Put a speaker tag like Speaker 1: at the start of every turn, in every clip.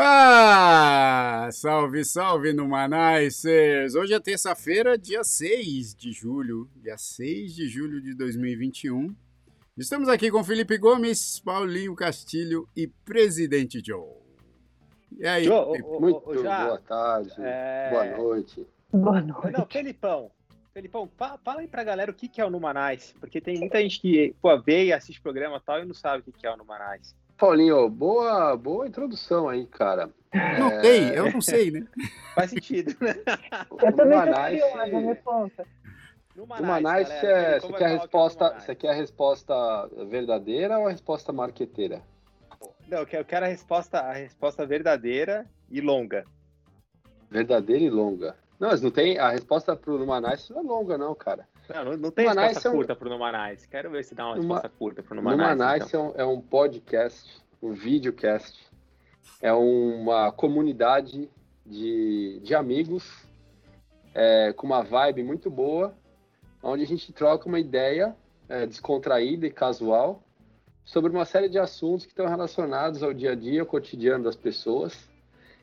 Speaker 1: Ah, salve, salve no Manaicers! Hoje é terça-feira, dia 6 de julho, dia 6 de julho de 2021. Estamos aqui com Felipe Gomes, Paulinho Castilho e Presidente Joe.
Speaker 2: E aí, Joe,
Speaker 3: Muito já, boa tarde, é... boa noite.
Speaker 2: Boa noite. Não, Felipão, Felipão, fala aí pra galera o que, que é o Numanais, porque tem muita gente que pô, vê e assiste programa e tal e não sabe o que, que é o Numanais.
Speaker 3: Paulinho, boa, boa introdução aí, cara.
Speaker 1: Não é... sei, eu não sei, né?
Speaker 2: Faz sentido, né?
Speaker 4: Eu também tô curiosa, me conta.
Speaker 3: No Manais, é, você, quer a resposta, você quer a resposta verdadeira ou a resposta marqueteira?
Speaker 2: Não, eu quero a resposta, a resposta verdadeira e longa.
Speaker 3: Verdadeira e longa. Não, mas não tem. A resposta pro Numanais não é longa, não, cara.
Speaker 2: Não, não, tem Numanais resposta é um... curta pro Numanais. Quero ver se dá uma Numa... resposta curta pro Numanais.
Speaker 3: Numanais então. é, um, é um podcast, um videocast. É uma comunidade de, de amigos é, com uma vibe muito boa onde a gente troca uma ideia é, descontraída e casual sobre uma série de assuntos que estão relacionados ao dia a dia, ao cotidiano das pessoas.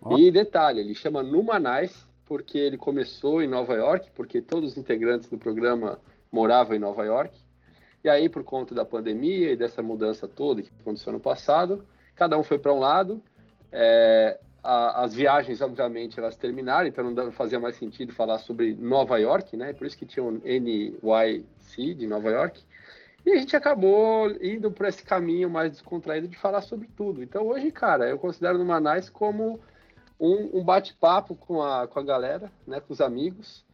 Speaker 3: Oh. E detalhe, ele chama Numanais porque ele começou em Nova York, porque todos os integrantes do programa moravam em Nova York. E aí, por conta da pandemia e dessa mudança toda que aconteceu no passado, cada um foi para um lado. É, a, as viagens, obviamente, elas terminaram, então não fazia mais sentido falar sobre Nova York, né? Por isso que tinha um NYC de Nova York. E a gente acabou indo por esse caminho mais descontraído de falar sobre tudo. Então hoje, cara, eu considero no Manais como um, um bate-papo com a, com a galera, né, com os amigos,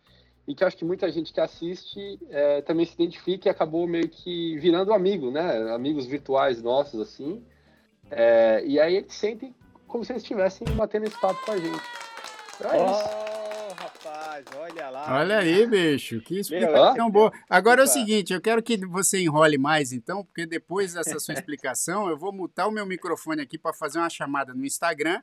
Speaker 3: e que acho que muita gente que assiste é, também se identifica e acabou meio que virando amigo, né? Amigos virtuais nossos, assim. É, e aí eles sentem como se eles estivessem batendo esse papo com a gente.
Speaker 2: Então é oh, rapaz, olha lá.
Speaker 1: Olha aí, bicho, que explicação boa. Agora é o seguinte, eu quero que você enrole mais, então, porque depois dessa sua explicação, eu vou mutar o meu microfone aqui para fazer uma chamada no Instagram,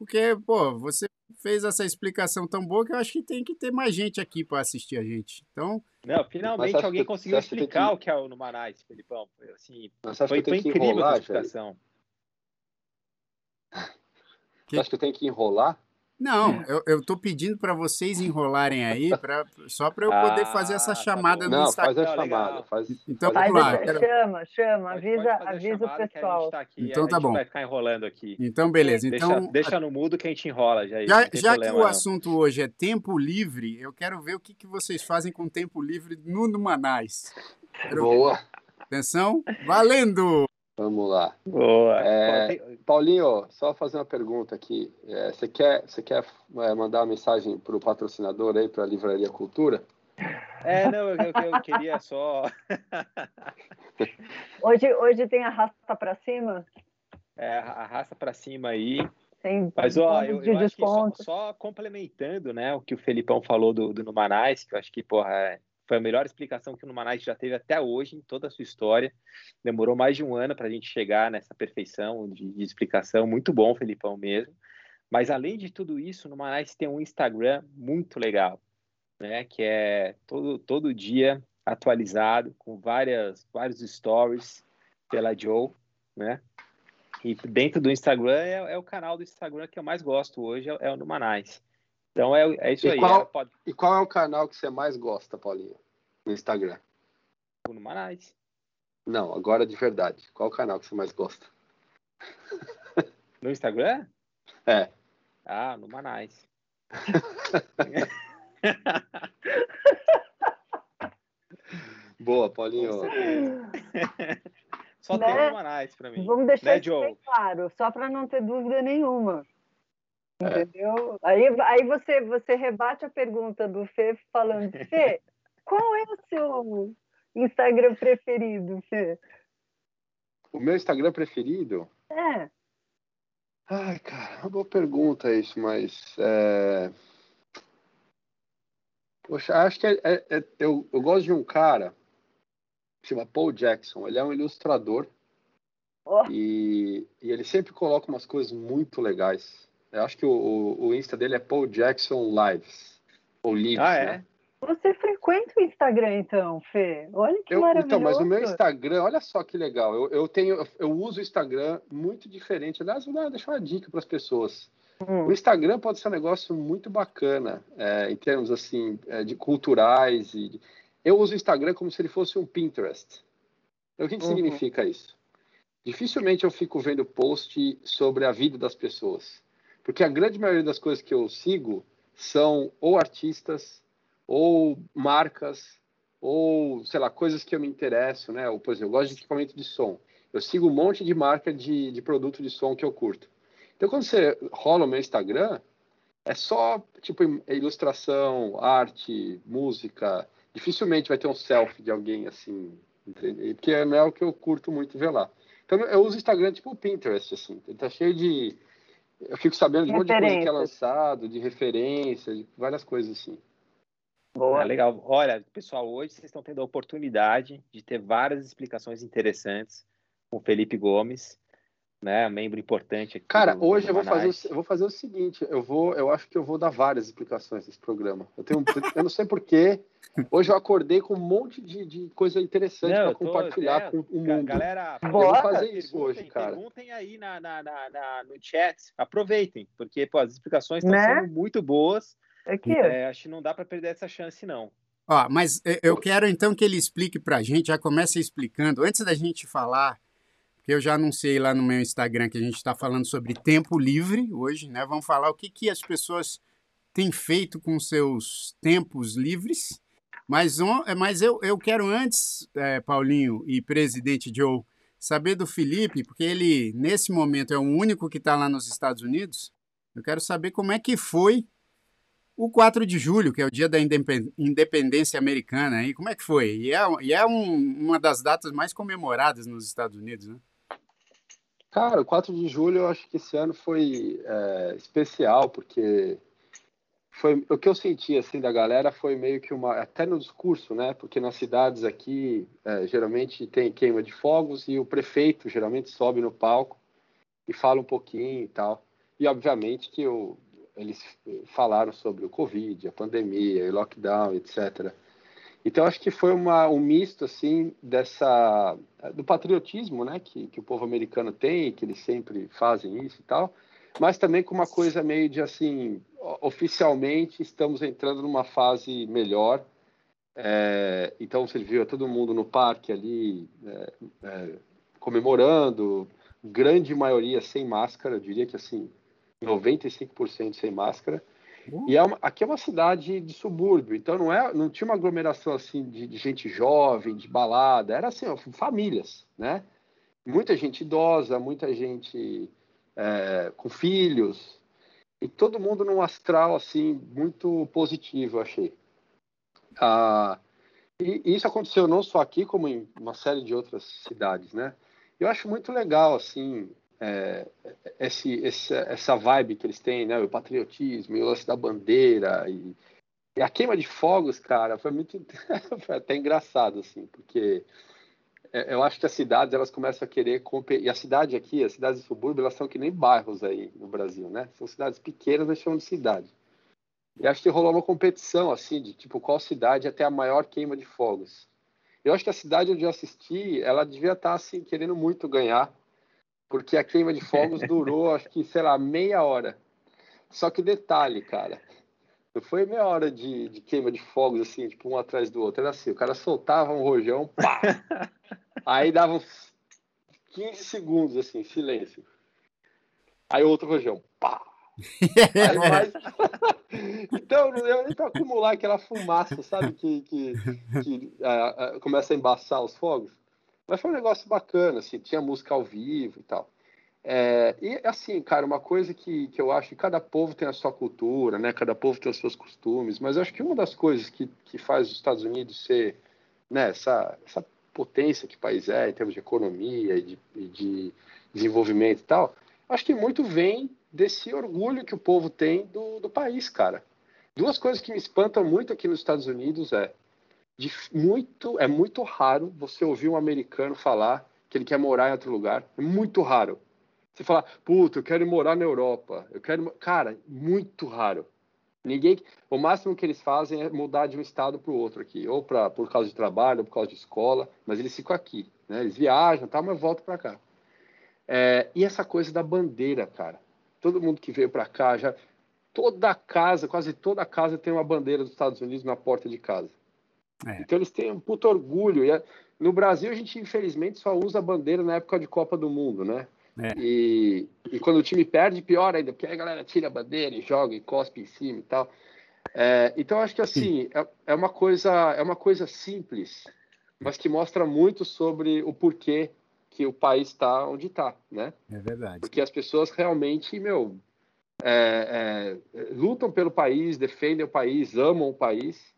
Speaker 1: porque, pô, você fez essa explicação tão boa que eu acho que tem que ter mais gente aqui para assistir a gente. Então.
Speaker 2: Não, finalmente alguém conseguiu explicar que... o que é o Numanais, Felipão. Assim, foi, foi incrível enrolar, a explicação.
Speaker 3: Que... Você acha que eu tenho que enrolar?
Speaker 1: Não, eu, eu tô pedindo para vocês enrolarem aí, pra, só para eu poder ah, fazer essa tá chamada tá
Speaker 3: no Instagram. Não, faz a chamada. Faz,
Speaker 1: então,
Speaker 4: faz vamos lá. Quero... Chama, chama, avisa, avisa o pessoal.
Speaker 2: Tá aqui,
Speaker 1: então tá bom.
Speaker 2: vai ficar enrolando aqui.
Speaker 1: Então, beleza. Então,
Speaker 2: deixa, deixa no mudo que a gente enrola. Já,
Speaker 1: já, já que o assunto hoje é tempo livre, eu quero ver o que, que vocês fazem com tempo livre no Numanais.
Speaker 3: Boa.
Speaker 1: Atenção, valendo!
Speaker 3: Vamos lá.
Speaker 2: Boa.
Speaker 3: É, Paulinho, só fazer uma pergunta aqui. É, você quer, você quer é, mandar uma mensagem para o patrocinador aí, para a Livraria Cultura?
Speaker 2: É, não, eu, eu queria só.
Speaker 4: hoje, hoje tem arrasta para cima?
Speaker 2: É, arrasta para cima aí.
Speaker 4: Tem
Speaker 2: Mas, ó, eu, eu acho que só, só, complementando, né, o que o Felipão falou do, do Numanais, que eu acho que, porra, é, foi a melhor explicação que o Numanais já teve até hoje, em toda a sua história. Demorou mais de um ano para a gente chegar nessa perfeição de, de, explicação. Muito bom, Felipão, mesmo. Mas, além de tudo isso, o Numanais tem um Instagram muito legal, né? Que é todo, todo dia atualizado, com várias, vários stories pela Joe, né? E dentro do Instagram é, é, o canal do Instagram que eu mais gosto hoje, é, é o Numanais. Então é, é isso
Speaker 3: e
Speaker 2: aí.
Speaker 3: Qual,
Speaker 2: é, pode...
Speaker 3: E qual é o canal que você mais gosta, Paulinho? No Instagram?
Speaker 2: No Manais.
Speaker 3: Não, agora de verdade. Qual é o canal que você mais gosta?
Speaker 2: No Instagram?
Speaker 3: É.
Speaker 2: Ah, no Manais.
Speaker 3: Boa, Paulinho.
Speaker 2: Só né? tem no Manais para mim.
Speaker 4: Vamos deixar né, isso bem claro, só para não ter dúvida nenhuma. É. Entendeu? Aí, aí você, você rebate a pergunta do Fê falando, Fê, qual é o seu Instagram preferido, Fê?
Speaker 3: O meu Instagram preferido?
Speaker 4: É.
Speaker 3: Ai, cara, uma boa pergunta isso, mas. É... Poxa, acho que é, é, é, eu, eu gosto de um cara que chama Paul Jackson. Ele é um ilustrador. Oh. E, e ele sempre coloca umas coisas muito legais. Eu acho que o, o, Insta dele é Paul Jackson Lives. Ou Lives,
Speaker 2: ah, é?
Speaker 3: né?
Speaker 4: Você frequenta o Instagram, então, Fê? Olha que eu, maravilhoso.
Speaker 3: Então, mas no meu Instagram, olha só que legal. Eu, eu tenho, eu, uso o Instagram muito diferente. Aliás, vou deixar uma dica para as pessoas. Hum. O Instagram pode ser um negócio muito bacana é, em termos assim é, de culturais. E eu uso o Instagram como se ele fosse um Pinterest. Então, o que, que uhum. significa isso? Dificilmente eu fico vendo post sobre a vida das pessoas, porque a grande maioria das coisas que eu sigo são ou artistas, ou marcas, ou sei lá coisas que eu me interesso, né? Ou, por exemplo, eu gosto de equipamento de som. Eu sigo um monte de marca de, de produto de som que eu curto. Então, quando você rola o meu Instagram, é só, tipo, ilustração, arte, música. Dificilmente vai ter um selfie de alguém assim, porque não é o que eu curto muito ver lá. Então, eu uso o Instagram tipo o Pinterest, assim. Ele tá cheio de... Eu fico sabendo de um monte de coisa que é lançado, de referência, de várias coisas assim.
Speaker 2: Boa. É legal. Olha, pessoal, hoje vocês estão tendo a oportunidade de ter várias explicações interessantes com o Felipe Gomes né, membro importante aqui.
Speaker 3: Cara, do, hoje do eu vou fazer, eu vou fazer o seguinte, eu vou, eu acho que eu vou dar várias explicações desse programa. Eu tenho, eu não sei porquê. Hoje eu acordei com um monte de, de coisa interessante para compartilhar é, com o mundo.
Speaker 2: Galera,
Speaker 3: eu vou fazer isso hoje, cara.
Speaker 2: Perguntem aí na, na, na, na, no chat, aproveitem, porque pô, as explicações estão né? sendo muito boas. Aqui. É, acho que não dá para perder essa chance, não.
Speaker 1: Ó, mas eu quero então que ele explique para a gente, já comece explicando, antes da gente falar que eu já anunciei lá no meu Instagram que a gente está falando sobre tempo livre hoje, né? Vamos falar o que, que as pessoas têm feito com seus tempos livres. Mas, mas eu, eu quero antes, é, Paulinho e presidente Joe, saber do Felipe, porque ele, nesse momento, é o único que está lá nos Estados Unidos. Eu quero saber como é que foi o 4 de julho, que é o dia da independência americana. E como é que foi? E é, e é um, uma das datas mais comemoradas nos Estados Unidos, né?
Speaker 3: Cara, o 4 de julho eu acho que esse ano foi é, especial, porque foi o que eu senti assim da galera foi meio que uma até no discurso, né? Porque nas cidades aqui é, geralmente tem queima de fogos e o prefeito geralmente sobe no palco e fala um pouquinho e tal. E obviamente que o, eles falaram sobre o Covid, a pandemia, o lockdown, etc. Então acho que foi uma, um misto assim dessa do patriotismo, né, que, que o povo americano tem, que eles sempre fazem isso e tal, mas também com uma coisa meio de assim, oficialmente estamos entrando numa fase melhor. É, então você viu todo mundo no parque ali é, é, comemorando, grande maioria sem máscara, eu diria que assim 95% sem máscara. E é uma, aqui é uma cidade de subúrbio, então não, é, não tinha uma aglomeração assim de, de gente jovem, de balada, era assim, ó, famílias, né? Muita gente idosa, muita gente é, com filhos, e todo mundo num astral assim muito positivo, eu achei. Ah, e, e isso aconteceu não só aqui, como em uma série de outras cidades, né? Eu acho muito legal assim é, esse, esse, essa vibe que eles têm, né? O patriotismo, o lance da bandeira e, e, a queima de fogos, cara, foi muito foi até engraçado assim, porque é, eu acho que as cidades elas começam a querer competir. E a cidade aqui, as cidades de subúrbio, elas são que nem bairros aí no Brasil, né? São cidades pequenas, mas chamam de cidade. E acho que rolou uma competição assim de tipo qual cidade até a maior queima de fogos. Eu acho que a cidade onde eu assisti, ela devia estar assim querendo muito ganhar porque a queima de fogos durou, acho que, sei lá, meia hora. Só que detalhe, cara, não foi meia hora de, de queima de fogos, assim, tipo, um atrás do outro. Era assim, o cara soltava um rojão, pá! Aí dava uns 15 segundos, assim, silêncio. Aí outro rojão, pá! Aí mais... então, não deu nem para acumular aquela fumaça, sabe? Que, que, que uh, uh, começa a embaçar os fogos. Mas foi um negócio bacana, assim, tinha música ao vivo e tal. É, e assim, cara, uma coisa que, que eu acho que cada povo tem a sua cultura, né? Cada povo tem os seus costumes, mas acho que uma das coisas que, que faz os Estados Unidos ser né, essa, essa potência que o país é em termos de economia e de, e de desenvolvimento e tal, acho que muito vem desse orgulho que o povo tem do, do país, cara. Duas coisas que me espantam muito aqui nos Estados Unidos é de muito, é muito raro você ouvir um americano falar que ele quer morar em outro lugar. É muito raro. Você falar, puta, eu quero morar na Europa. Eu quero. Cara, muito raro. Ninguém, o máximo que eles fazem é mudar de um estado para o outro aqui, ou pra, por causa de trabalho, ou por causa de escola, mas eles ficam aqui, né? Eles viajam, tá, mas voltam para cá. É, e essa coisa da bandeira, cara. Todo mundo que veio para cá já, toda casa, quase toda casa tem uma bandeira dos Estados Unidos na porta de casa. É. Então eles têm um puto orgulho. E no Brasil a gente infelizmente só usa a bandeira na época de Copa do Mundo, né? É. E, e quando o time perde, pior ainda, porque aí a galera tira a bandeira e joga e cospe em cima e tal. É, então acho que assim é, é, uma coisa é uma coisa simples, mas que mostra muito sobre o porquê que o país está onde está, né?
Speaker 1: É verdade.
Speaker 3: Porque as pessoas realmente, meu, é, é, lutam pelo país, defendem o país, amam o país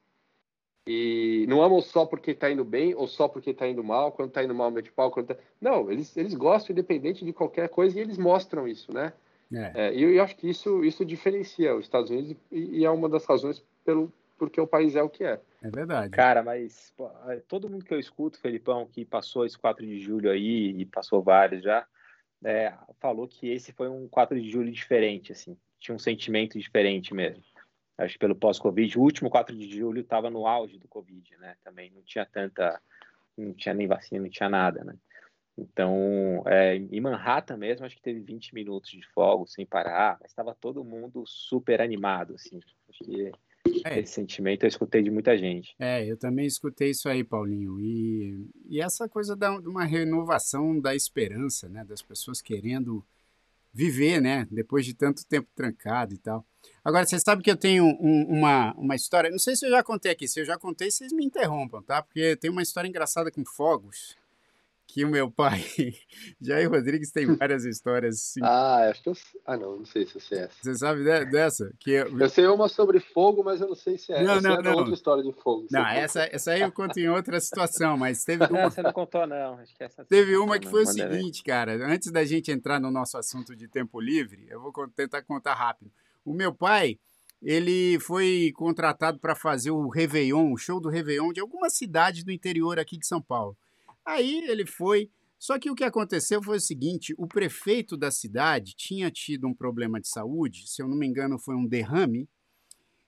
Speaker 3: e não amam só porque está indo bem ou só porque está indo mal, quando está indo mal, mete pau. Quando tá... Não, eles, eles gostam independente de qualquer coisa e eles mostram isso, né? É. É, e eu, eu, acho que isso, isso diferencia os Estados Unidos e, e, é uma das razões pelo porque o país é o que é.
Speaker 1: É verdade.
Speaker 2: Cara, mas pô, é, todo mundo que eu escuto, Felipão, que passou esse 4 de julho aí e passou vários já, é, falou que esse foi um 4 de julho diferente, assim. Tinha um sentimento diferente mesmo acho que pelo pós-Covid. O último 4 de julho estava no auge do Covid, né? Também não tinha tanta, não tinha nem vacina, não tinha nada, né? Então, é, em Manhattan mesmo, acho que teve 20 minutos de fogo sem parar, mas estava todo mundo super animado, assim. Acho que é. esse sentimento eu escutei de muita gente.
Speaker 1: É, eu também escutei isso aí, Paulinho. E, e essa coisa da, de uma renovação da esperança, né? Das pessoas querendo viver, né? Depois de tanto tempo trancado e tal. Agora, você sabe que eu tenho um, uma, uma história, não sei se eu já contei aqui, se eu já contei, vocês me interrompam, tá? Porque tem uma história engraçada com fogos que o meu pai, Jair Rodrigues, tem várias histórias.
Speaker 3: Assim. Ah, acho que eu. Ah, não, não sei se sei essa.
Speaker 1: Você sabe dessa? Que
Speaker 3: eu... eu sei uma sobre fogo, mas eu não sei se é. Não, não, é não. outra história de fogo.
Speaker 1: Não, essa, essa aí eu conto em outra situação, mas teve uma.
Speaker 2: Você não contou, não. Acho que essa
Speaker 1: teve uma que foi o seguinte, cara. Antes da gente entrar no nosso assunto de tempo livre, eu vou tentar contar rápido. O meu pai ele foi contratado para fazer o Réveillon, o show do Réveillon de alguma cidade do interior aqui de São Paulo. Aí ele foi. Só que o que aconteceu foi o seguinte: o prefeito da cidade tinha tido um problema de saúde, se eu não me engano, foi um derrame.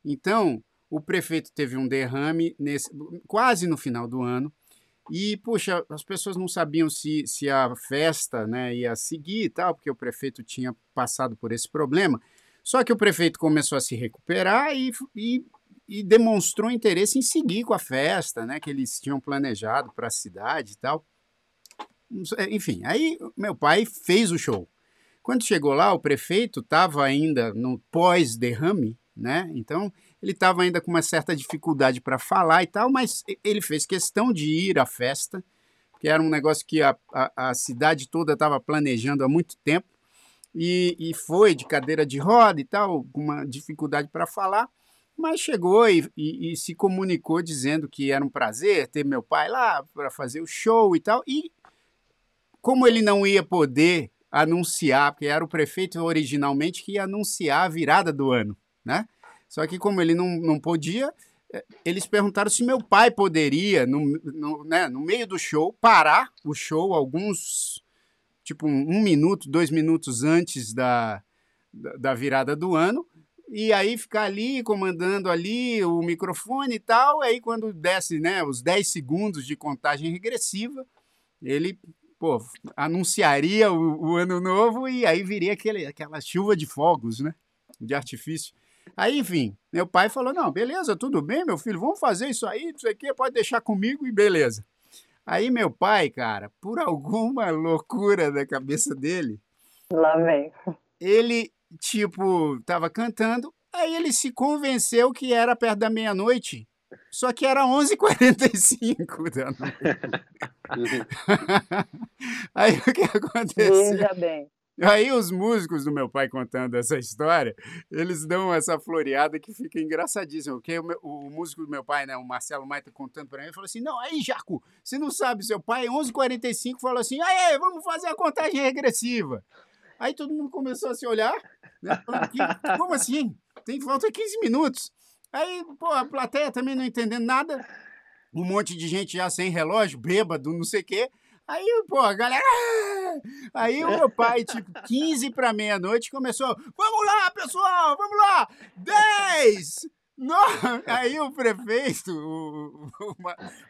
Speaker 1: Então, o prefeito teve um derrame nesse, quase no final do ano. E, puxa, as pessoas não sabiam se, se a festa né, ia seguir e tal, porque o prefeito tinha passado por esse problema. Só que o prefeito começou a se recuperar e, e e demonstrou interesse em seguir com a festa, né, que eles tinham planejado para a cidade e tal. Enfim, aí meu pai fez o show. Quando chegou lá, o prefeito estava ainda no pós-derrame, né? Então ele estava ainda com uma certa dificuldade para falar e tal, mas ele fez questão de ir à festa, que era um negócio que a, a, a cidade toda estava planejando há muito tempo, e, e foi de cadeira de roda e tal, com uma dificuldade para falar. Mas chegou e, e, e, se comunicou dizendo que era um prazer ter meu pai lá para fazer o show e tal. E como ele não ia poder anunciar, porque era o prefeito originalmente que ia anunciar a virada do ano, né? Só que como ele não, não podia, eh, eles perguntaram se meu pai poderia, no, no, né, no meio do show, parar o show alguns, tipo um, um minuto, dois minutos antes da, da, da virada do ano, e aí ficar ali comandando ali o microfone e tal, aí quando desce, né, os 10 segundos de contagem regressiva, ele, pô, anunciaria o, o ano novo e aí viria aquele, aquela chuva de fogos, né, de artifício. Aí, enfim, meu pai falou: "Não, beleza, tudo bem, meu filho, vamos fazer isso aí, isso aqui, pode deixar comigo e beleza". Aí meu pai, cara, por alguma loucura da cabeça dele,
Speaker 4: lá vem.
Speaker 1: Ele tipo, tava cantando, aí ele se convenceu que era perto da meia-noite, só que era 11h45 da noite. aí o que aconteceu?
Speaker 4: Veja bem.
Speaker 1: Aí os músicos do meu pai contando essa história, eles dão essa floreada que fica engraçadíssima. Porque o, meu, o músico do meu pai, né, o Marcelo Maita, contando para mim, falou assim: Não, aí, Jaco, você não sabe, seu pai, 11h45, falou assim: Aí, vamos fazer a contagem regressiva. Aí todo mundo começou a se olhar, né? Como assim? Tem falta 15 minutos. Aí, pô, a plateia também não entendendo nada. Um monte de gente já sem relógio, bêbado, não sei o quê. Aí, pô, a galera. Aí o meu pai, tipo, 15 para meia-noite, começou: Vamos lá, pessoal, vamos lá! 10! Não, aí o prefeito, o, o,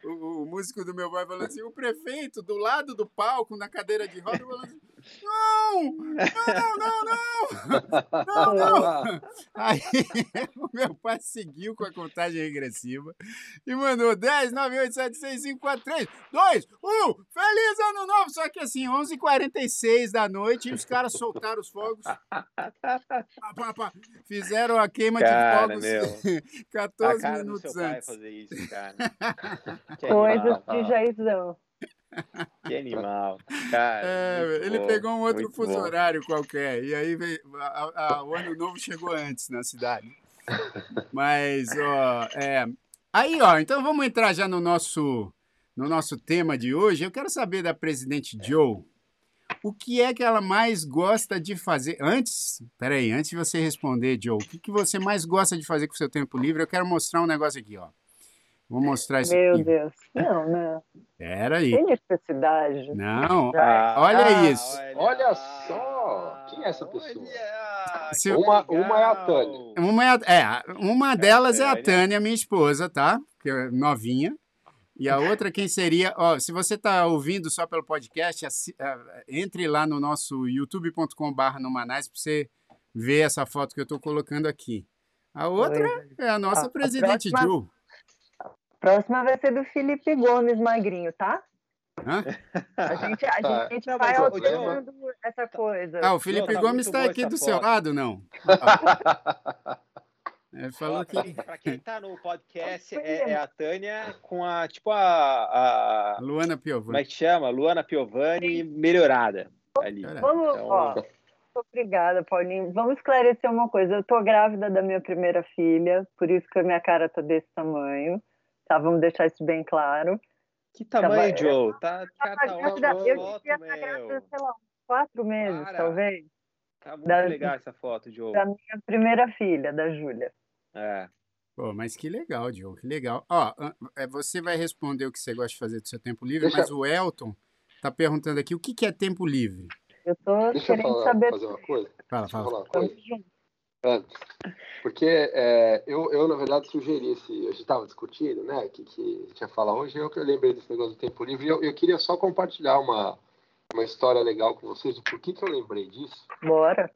Speaker 1: o, o, músico do meu pai falou assim, o prefeito do lado do palco, na cadeira de roda, falou assim, não, não, não, não, não, não. Aí o meu pai seguiu com a contagem regressiva e mandou 10, 9, 8, 7, 6, 5, 4, 3, 2, 1, feliz ano novo! Só que assim, 11h46 da noite e os caras soltaram os fogos, pá, pá, pá, fizeram a queima
Speaker 2: cara,
Speaker 1: de fogos
Speaker 2: meu.
Speaker 1: 14 minutos antes.
Speaker 2: fazer isso, cara.
Speaker 4: Coisas de Jaizão.
Speaker 2: Que animal. Cara,
Speaker 1: é, ele
Speaker 2: bom,
Speaker 1: pegou um outro fuso
Speaker 2: bom.
Speaker 1: horário qualquer. E aí veio, a, a, o ano novo chegou antes na cidade. Mas, ó, é, aí, ó, então vamos entrar já no nosso, no nosso tema de hoje. Eu quero saber da presidente Joe. O que é que ela mais gosta de fazer? Antes, peraí, antes de você responder, Joe, o que, que você mais gosta de fazer com o seu tempo livre? Eu quero mostrar um negócio aqui, ó. Vou mostrar isso
Speaker 4: Meu
Speaker 1: aqui.
Speaker 4: Deus. Não, não.
Speaker 1: Pera aí.
Speaker 4: Tem necessidade.
Speaker 1: Não,
Speaker 2: Ah,
Speaker 1: olha isso.
Speaker 3: Olha só! Quem é essa pessoa?
Speaker 2: Olha,
Speaker 1: Se-
Speaker 3: Uma- uma é a Tânia.
Speaker 1: Uma, é, a- é, uma delas é a
Speaker 2: Tânia.
Speaker 1: Tânia, minha esposa, tá? Que é novinha. E a outra, quem seria? Ó, se você está ouvindo só pelo podcast, assi- ah, entre lá no nosso youtube.com.br no Manais para você ver essa foto que eu estou colocando aqui. A outra é a nossa
Speaker 4: A- a
Speaker 1: presidente
Speaker 4: próxima-
Speaker 1: Ju.
Speaker 4: Próxima vai ser do Felipe Gomes Magrinho, tá?
Speaker 1: Hã?
Speaker 4: A gente, a
Speaker 3: Tá.
Speaker 4: gente
Speaker 2: Não,
Speaker 4: vai alternando essa coisa.
Speaker 1: Ah, o Felipe
Speaker 2: tá
Speaker 1: Gomes está aqui do seu
Speaker 2: foto.
Speaker 1: lado, não? Ele falou
Speaker 2: Ó,
Speaker 1: que.
Speaker 2: pra, quem, pra quem tá no podcast, é, é a Tânia com a, tipo, a, a.
Speaker 1: Luana
Speaker 2: Como
Speaker 1: Piovani.
Speaker 2: é que chama? Luana Piovani melhorada. Ali.
Speaker 4: Vamos,
Speaker 2: Então-
Speaker 4: ó. Obrigada, Paulinho. Vamos esclarecer uma coisa. Eu tô grávida da minha primeira filha, por isso que a minha cara tá desse tamanho. Tá, vamos deixar isso bem claro.
Speaker 2: Que tamanho,
Speaker 4: Tava-
Speaker 2: Joe? Tá, tá ótima
Speaker 4: grávida- eu devia estar grávida, sei lá, uns quatro meses,
Speaker 2: Para.
Speaker 4: talvez,
Speaker 2: Tá muito
Speaker 4: Da-
Speaker 2: legal essa foto, Joe.
Speaker 4: da minha primeira filha, da Júlia.
Speaker 2: É.
Speaker 1: Pô, mas que legal, Joe, que legal. Ó, é, você vai responder o que você gosta de fazer do seu tempo livre,
Speaker 3: Deixa-
Speaker 1: mas o Elton tá perguntando aqui o que, que é tempo livre.
Speaker 4: Eu tô
Speaker 3: Deixa eu
Speaker 4: querendo
Speaker 3: falar,
Speaker 4: saber.
Speaker 3: fazer uma coisa.
Speaker 1: Fala,
Speaker 3: Deixa eu
Speaker 1: fala.
Speaker 3: falar uma coisa. Antes. Porque é, eu, eu, na verdade, sugeri esse. A gente estava discutindo, né? O que, que a gente ia falar hoje. Eu que eu lembrei desse negócio do tempo livre. E eu, eu queria só compartilhar uma, uma história legal com vocês. O porquê que eu lembrei disso?
Speaker 4: Bora.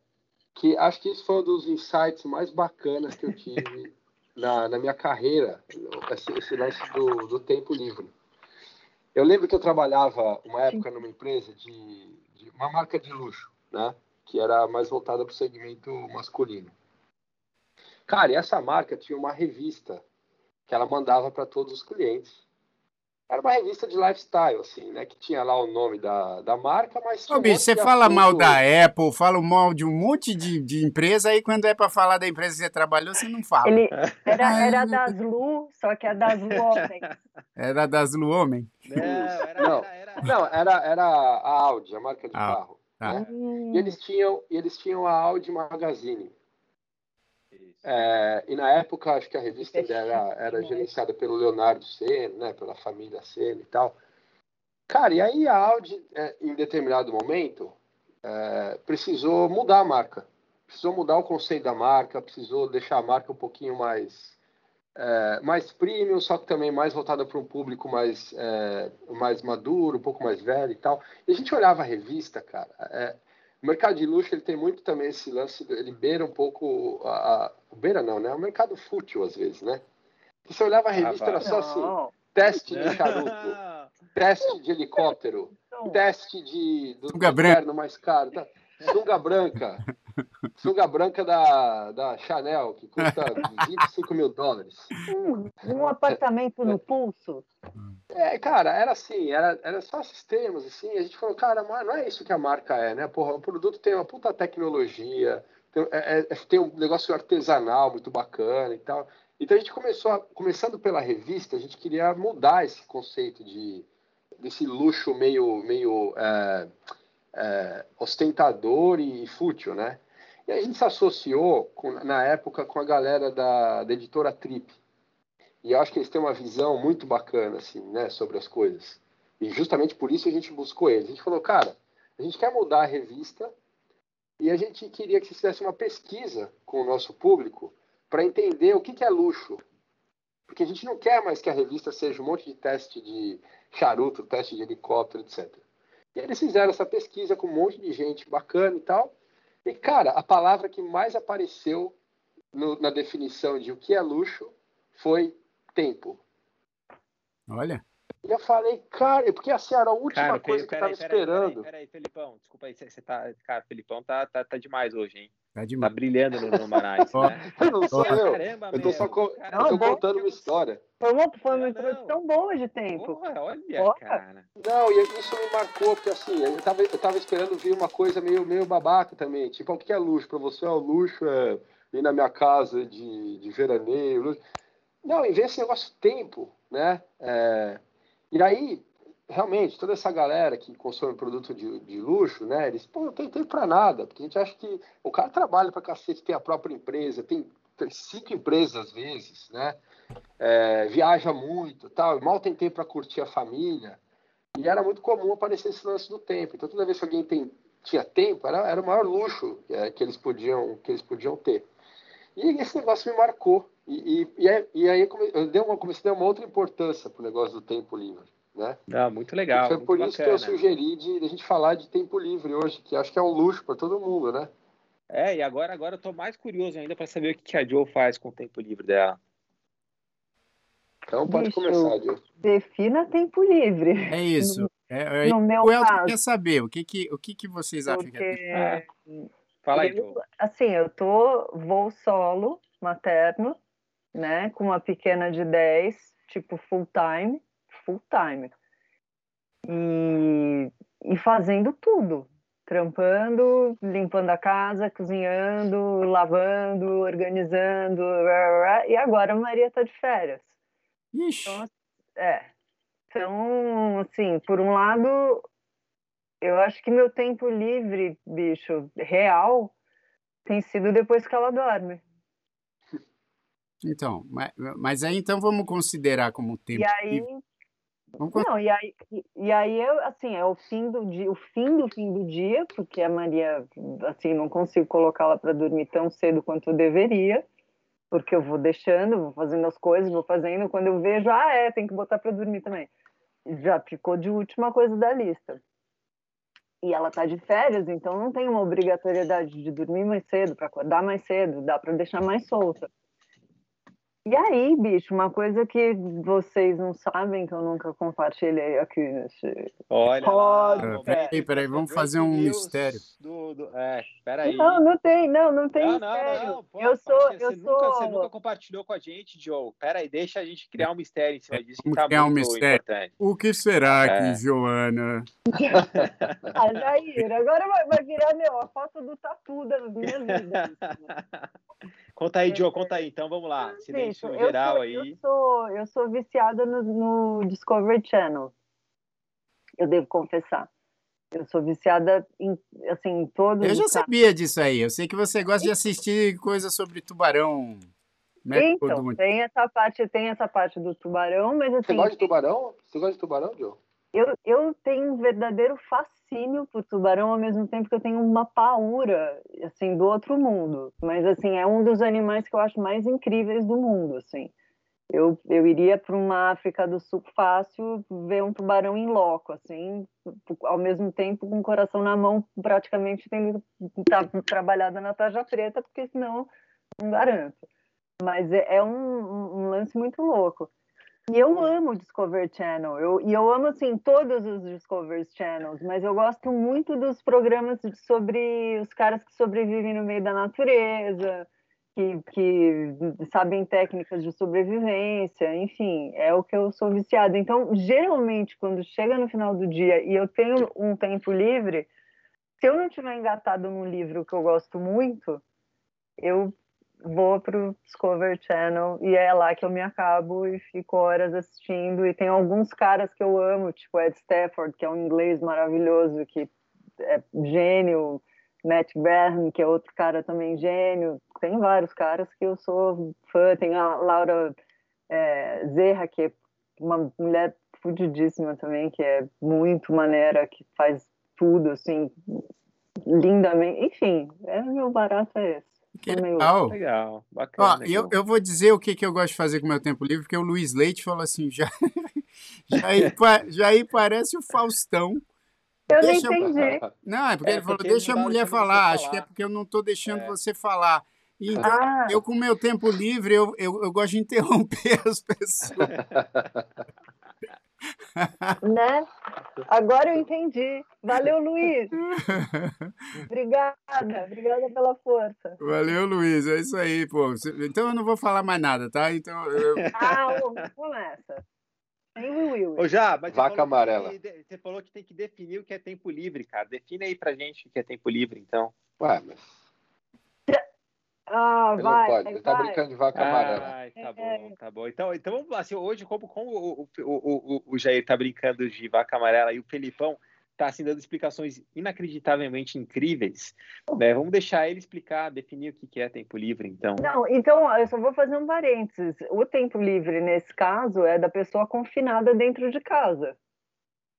Speaker 3: Que acho que isso foi um dos insights mais bacanas que eu tive na, na minha carreira. Esse, esse lance do, do tempo livre. Eu lembro que eu trabalhava uma época numa empresa de, de uma marca de luxo, né? Que era mais voltada para o segmento masculino. Cara, e essa marca tinha uma revista que ela mandava para todos os clientes. Era uma revista de lifestyle, assim, né? Que tinha lá o nome da, da marca, mas.
Speaker 1: Ô,
Speaker 3: um
Speaker 1: bicho, você fala mal da Apple, fala mal de um monte de, de empresa, aí quando é pra falar da empresa que você trabalhou, você não fala.
Speaker 4: Ele era, era das Lu, só que é das Lu homens.
Speaker 1: Era das Luomen.
Speaker 2: Não, era,
Speaker 3: Não.
Speaker 2: era, era.
Speaker 3: Não, era, era a Audi, a marca de
Speaker 1: Ah,
Speaker 3: carro.
Speaker 1: Tá.
Speaker 4: Hum,
Speaker 3: E eles tinham, e eles tinham a Audi Magazine. É, e na época, acho que a revista
Speaker 4: Fechado,
Speaker 3: era, era gerenciada pelo Leonardo Senna, né, pela família Senna e tal. Cara, e aí a Audi, é, em determinado momento, é, precisou mudar a marca. Precisou mudar o conceito da marca, precisou deixar a marca um pouquinho mais, é, mais premium, só que também mais voltada para um público mais, é, mais maduro, um pouco mais velho e tal. E a gente olhava a revista, cara, é, o mercado de luxo ele tem muito também esse lance, ele beira um pouco a, a beira não, né? É um mercado fútil às vezes, né? Você olhava a revista
Speaker 2: Ah,
Speaker 3: era só assim,
Speaker 4: não.
Speaker 3: teste de charuto, teste de helicóptero,
Speaker 4: Não.
Speaker 3: teste de do, do mais caro, tá? sunga branca, sunga branca da, da Chanel que custa 25 mil dólares.
Speaker 4: Um, um apartamento no pulso.
Speaker 3: É, cara, era assim, era, era só esses termos, assim, a gente falou, cara, não é isso que a marca é, né? Porra, o produto tem uma puta tecnologia, tem, é- é- tem um negócio artesanal muito bacana e tal. Então a gente começou, a- começando pela revista, a gente queria mudar esse conceito de desse luxo meio, meio é, é, ostentador e fútil, né? E aí gente se associou, com- na época, com a galera da, da editora Trip. E eu acho que eles têm uma visão muito bacana, assim, né, sobre as coisas. E justamente por isso a gente buscou eles. A gente falou, cara, a gente quer mudar a revista e a gente queria que você fizesse uma pesquisa com o nosso público para entender o que, que é luxo. Porque a gente não quer mais que a revista seja um monte de teste de charuto, teste de helicóptero, etc. E eles fizeram essa pesquisa com um monte de gente bacana e tal. E, cara, a palavra que mais apareceu no, na definição de o que é luxo foi tempo.
Speaker 1: Olha.
Speaker 3: E eu falei, cara, porque assim, era a última cara, coisa que eu tava esperando.
Speaker 2: Peraí, peraí, Felipão, desculpa aí, você tá. Cara, Felipão tá, tá, tá demais hoje, hein?
Speaker 1: Tá demais.
Speaker 2: Tá brilhando no, no Manais, né?
Speaker 3: Eu não sou eu. Caramba, eu tô só co eu tô contando uma história.
Speaker 4: Foi uma, foi uma introdução boa de tempo.
Speaker 2: Porra, olha, Porra. cara.
Speaker 3: Não, e isso me marcou, porque assim, eu tava, eu tava esperando vir uma coisa meio, meio babaca também. Tipo, o que é luxo? Pra você, é o luxo é ir na minha casa de, de veraneio. Luxo. Não, em vez desse negócio tempo, né? É... E aí, realmente, toda essa galera que consome produto de, de luxo, né? Eles, pô, não tem tempo para nada, porque a gente acha que o cara trabalha para cacete, tem a própria empresa, tem, tem cinco empresas às vezes, né? É, viaja muito, tal, mal tem tempo para curtir a família. E era muito comum aparecer esse lance do tempo. Então, toda vez que alguém tem, tinha tempo, era, era o maior luxo é, que, eles podiam, que eles podiam ter. E esse negócio me marcou. E, e, e, aí, eu dei uma, comecei a dar uma outra importância para o negócio do tempo livre. Né?
Speaker 2: Ah, muito legal. E
Speaker 3: foi
Speaker 2: muito
Speaker 3: por isso que eu sugeri de, de, a gente falar de tempo livre hoje, que acho que é um luxo para todo mundo, né?
Speaker 2: É, e agora, agora eu tô mais curioso ainda para saber o que a Joe faz com o tempo livre dela.
Speaker 3: Então pode Bicho, começar, Joe.
Speaker 4: Defina tempo livre.
Speaker 1: É isso. No, é, é, no meu o Elton quer saber o que, que, o que, que vocês acham Porque... que é
Speaker 2: tempo Fala aí, Joe.
Speaker 4: Assim, eu tô voo solo, materno, né? Com uma pequena de 10, tipo full time full time. E, e fazendo tudo, trampando, limpando a casa, cozinhando, lavando, organizando, e agora a Maria está de férias.
Speaker 1: Ixi.
Speaker 4: Então, é. Então, assim, por um lado, eu acho que meu tempo livre, bicho, real, tem sido depois que ela dorme.
Speaker 1: Então, mas, mas aí então vamos considerar como tempo
Speaker 4: e aí, livre. Não, e aí, e aí eu, assim, é o fim do dia, o fim do fim do dia, porque a Maria, assim, não consigo colocá-la para dormir tão cedo quanto eu deveria, porque eu vou deixando, vou fazendo as coisas, vou fazendo, quando eu vejo, ah, é, tem que botar para dormir também. Já ficou de última coisa da lista. E ela tá de férias, então não tem uma obrigatoriedade de dormir mais cedo, para acordar mais cedo, dá para deixar mais solta. E aí, bicho, uma coisa que vocês não sabem, que eu nunca compartilhei aqui nesse.
Speaker 2: Olha,
Speaker 1: lá, peraí, peraí, vamos fazer um mistério.
Speaker 2: Do, do, é, peraí.
Speaker 4: Não, não tem, não, não tem não, mistério. Não, não, pô, eu sou, você, eu
Speaker 2: sou. Nunca, você nunca compartilhou com a gente, Joe. Peraí, deixa a gente criar um mistério em cima disso.
Speaker 1: Que tá criar um mistério. Importante. O que será é. que Joana?
Speaker 4: ah, Jair, agora vai, vai virar meu, a foto do tatu das minhas vidas.
Speaker 2: Conta aí, Joe, conta aí. Então vamos lá. Silêncio geral
Speaker 4: eu
Speaker 2: aí.
Speaker 4: Eu sou, eu sou viciada no, no Discovery Channel. Eu devo confessar. Eu sou viciada em, assim, em todos
Speaker 1: Eu já sabia disso aí. Eu sei que você gosta de assistir coisas sobre tubarão.
Speaker 4: Né? Então, tem essa parte, tem essa parte do tubarão, mas assim.
Speaker 3: Você gosta de tubarão? Você gosta de tubarão, Joe?
Speaker 4: Eu, eu tenho um verdadeiro fascínio por tubarão, ao mesmo tempo que eu tenho uma paura, assim, do outro mundo. Mas, assim, é um dos animais que eu acho mais incríveis do mundo, assim. Eu, eu iria para uma África do Sul fácil ver um tubarão em loco, assim, ao mesmo tempo com o coração na mão, praticamente tendo tá, trabalhado na tarja preta, porque senão não garanto. Mas é, é um, um lance muito louco. E eu amo o Discovery Channel, eu, e eu amo, assim, todos os Discovery Channels, mas eu gosto muito dos programas sobre os caras que sobrevivem no meio da natureza, que, que sabem técnicas de sobrevivência, enfim, é o que eu sou viciada. Então, geralmente, quando chega no final do dia e eu tenho um tempo livre, se eu não tiver engatado num livro que eu gosto muito, eu vou pro Discovery Channel e é lá que eu me acabo e fico horas assistindo. E tem alguns caras que eu amo, tipo Ed Stafford, que é um inglês maravilhoso, que é gênio, Matt Bern, que é outro cara também gênio. Tem vários caras que eu sou fã. Tem a Laura é, Zerra, que é uma mulher fudidíssima também, que é muito maneira, que faz tudo, assim, lindamente. Enfim, é, meu barato é esse.
Speaker 1: Que legal.
Speaker 2: Legal, bacana.
Speaker 1: Ó, eu, eu vou dizer o que, que eu gosto de fazer com o meu tempo livre, porque o Luiz Leite falou assim, já, já, já aí parece o Faustão.
Speaker 4: Eu deixa, não entendi.
Speaker 1: Não, é porque é, ele falou, deixa a mulher falar. Acho que é porque eu não estou deixando é. você falar. Então, ah. eu com o meu tempo livre, eu, eu, eu gosto de interromper as pessoas.
Speaker 4: né? Agora eu entendi. Valeu, Luiz. Obrigada, obrigada pela força.
Speaker 1: Valeu, Luiz. É isso aí, pô. Então eu não vou falar mais nada, tá? Então eu...
Speaker 4: Ah, começa.
Speaker 2: Ô, já, mas
Speaker 3: Vaca amarela.
Speaker 2: Que, você falou que tem que definir o que é tempo livre, cara. Define aí pra gente o que é tempo livre, então.
Speaker 3: Ué, mas
Speaker 4: ah, ele vai. Pode,
Speaker 3: ele tá brincando de vaca amarela. Ai,
Speaker 2: tá bom, tá bom. Então, então assim, hoje, como, como o, o, o, o Jair tá brincando de vaca amarela e o Felipão tá assim, dando explicações inacreditavelmente incríveis, né? Vamos deixar ele explicar, definir o que é tempo livre, então.
Speaker 4: Não, então eu só vou fazer um parênteses. O tempo livre, nesse caso, é da pessoa confinada dentro de casa.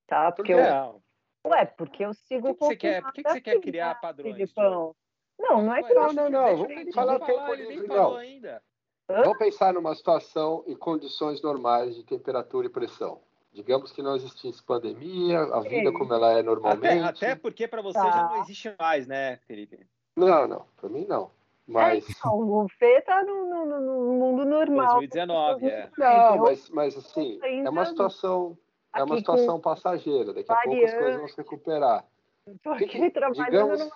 Speaker 4: Tá? Porque Por eu... Ué, porque eu sigo
Speaker 2: Por que, que você quer, por que, que você quer criar padrões?
Speaker 4: Filipão? Não, não é
Speaker 3: que Não, não, não. Vamos falar tempo livre, não. Ainda. Vamos pensar numa situação em condições normais de temperatura e pressão. Digamos que não existisse pandemia, a vida como ela é normalmente.
Speaker 2: Até, até porque para você tá. já não existe mais, né, Felipe?
Speaker 3: Não, não. Para mim não. Mas... É,
Speaker 4: então, o Fê tá no, no, no, mundo normal.
Speaker 2: 2019, é.
Speaker 3: Não, mas, mas assim, é uma situação, é uma situação passageira. Daqui a pouco as coisas vão se recuperar.
Speaker 4: Porque que, trabalhando digamos... no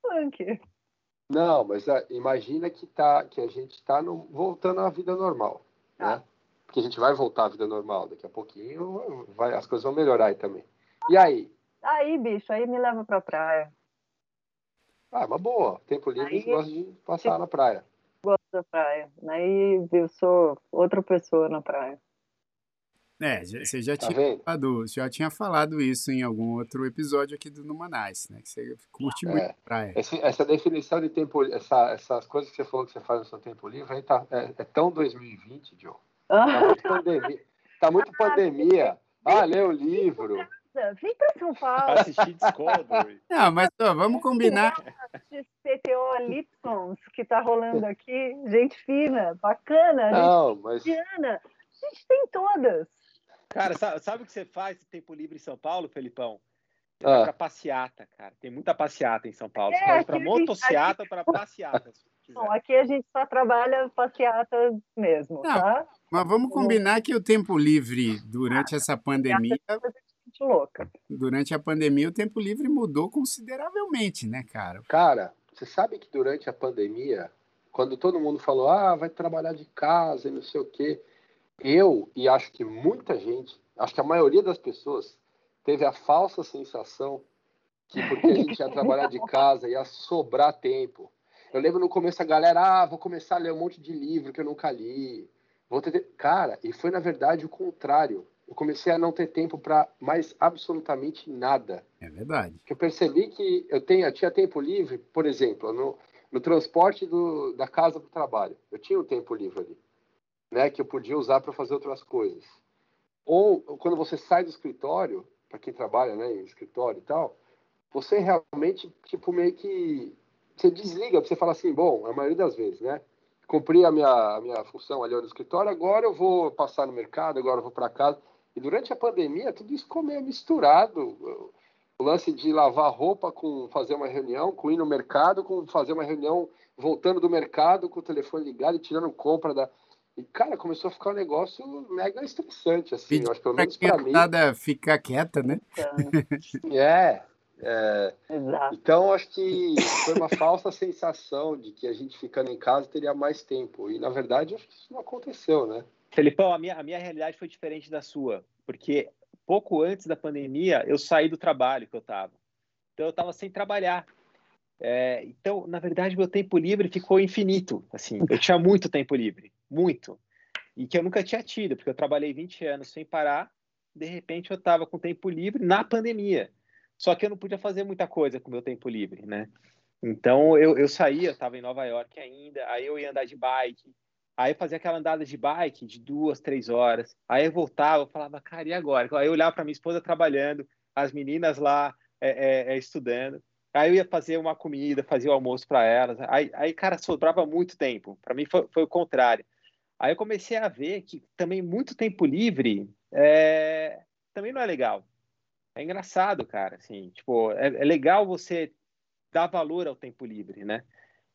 Speaker 4: funk.
Speaker 3: Não, mas a, ah, imagina que, tá, que a gente está voltando à vida normal, né? Ah. Porque a gente vai voltar à vida normal. Daqui a pouquinho vai, as coisas vão melhorar aí também. E aí?
Speaker 4: Aí, bicho, aí me leva pra praia.
Speaker 3: Ah, uma boa. Tempo livre aí, gosta de passar na praia.
Speaker 4: Gosto da praia. Aí eu sou outra pessoa na praia.
Speaker 1: É, você já, tá tinha falado, já tinha falado isso em algum outro episódio aqui do Numanais, né? Que você curte muito é, praia.
Speaker 3: Esse, essa definição de tempo, essa, essas coisas que você falou que você faz no seu tempo livre, aí tá, é, é tão 2020, Joe. Tá muito pandemia. Tá muito pandemia. Ah, lê o livro.
Speaker 4: Vem para São Paulo.
Speaker 2: Assistir Discovery.
Speaker 1: Não, mas ó, vamos combinar.
Speaker 4: XPTO Lipsons, que tá rolando aqui. Gente fina, bacana.
Speaker 3: Não, mas...
Speaker 4: Mediana. A gente tem todas.
Speaker 2: Cara, sabe, sabe, o que você faz no tempo livre em São Paulo, Felipão? Você ah. vai pra passeata, cara. Tem muita passeata em São Paulo. Você é, pode ir pra motociata ou pra passeata.
Speaker 4: Não, aqui a gente só trabalha passeata mesmo, Não, tá?
Speaker 1: Mas vamos combinar que o tempo livre durante essa pandemia.
Speaker 4: Louca.
Speaker 1: Durante a pandemia, o tempo livre mudou consideravelmente, né, cara?
Speaker 3: Cara, você sabe que durante a pandemia, quando todo mundo falou, ah, vai trabalhar de casa e não sei o quê, eu, e acho que muita gente, acho que a maioria das pessoas, teve a falsa sensação que porque a gente ia trabalhar de casa ia sobrar tempo. Eu lembro no começo a galera, ah, vou começar a ler um monte de livro que eu nunca li. Vou ter... Cara, e foi na verdade o contrário. Eu comecei a não ter tempo para mais absolutamente nada.
Speaker 1: É verdade.
Speaker 3: Eu percebi que eu, tenho, eu tinha tempo livre, por exemplo, no, no transporte do, da casa para o trabalho. Eu tinha um tempo livre ali né, que eu podia usar para fazer outras coisas. Ou quando você sai do escritório, para quem trabalha né, em escritório e tal, você realmente, tipo, meio que. Você desliga, você fala assim, bom, a maioria das vezes, né? Cumpri a minha, a minha função ali no escritório, agora eu vou passar no mercado, agora eu vou para casa. E durante a pandemia, tudo isso ficou meio misturado. O lance de lavar roupa com fazer uma reunião, com ir no mercado, com fazer uma reunião voltando do mercado com o telefone ligado e tirando compra da. E, cara, começou a ficar um negócio mega estressante, assim, eu acho, pelo menos pra mim.
Speaker 1: Nada ficar quieta, né?
Speaker 3: é, é. Então, acho que foi uma falsa sensação de que a gente ficando em casa teria mais tempo. E, na verdade, acho que isso não aconteceu, né?
Speaker 2: Felipão, a minha, a minha realidade foi diferente da sua, porque pouco antes da pandemia eu saí do trabalho que eu estava. Então, eu estava sem trabalhar. É, então, na verdade, meu tempo livre ficou infinito. Assim, eu tinha muito tempo livre, muito. E que eu nunca tinha tido, porque eu trabalhei 20 anos sem parar. De repente, eu estava com tempo livre na pandemia. Só que eu não podia fazer muita coisa com meu tempo livre, né? Então, eu, eu saía, eu estava em Nova York ainda, aí eu ia andar de bike, aí eu fazia aquela andada de bike de duas, três horas, aí eu voltava, eu falava, cara, e agora? Aí eu olhava para minha esposa trabalhando, as meninas lá é, é, é estudando. Aí eu ia fazer uma comida, fazia o almoço para elas. Aí, aí, cara, sobrava muito tempo. Para mim foi, foi, o contrário. Aí eu comecei a ver que também muito tempo livre é, também não é legal. É engraçado, cara. Assim, tipo, é, é legal você dar valor ao tempo livre, né?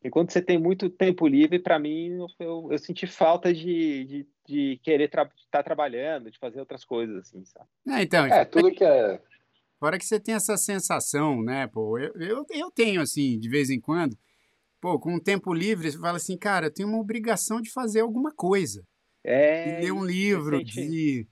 Speaker 2: Enquanto você tem muito tempo livre, para mim, eu, eu, senti falta de, de, de querer estar tá trabalhando, de fazer outras coisas, assim, sabe?
Speaker 1: É, então,
Speaker 3: é, tudo que é
Speaker 1: Fora que você tem essa sensação, né, pô, eu, eu, eu tenho, assim, de vez em quando, pô, com o tempo livre, você fala assim, cara, eu tenho uma obrigação de fazer alguma coisa.
Speaker 2: É.
Speaker 1: De ler um livro, sente... de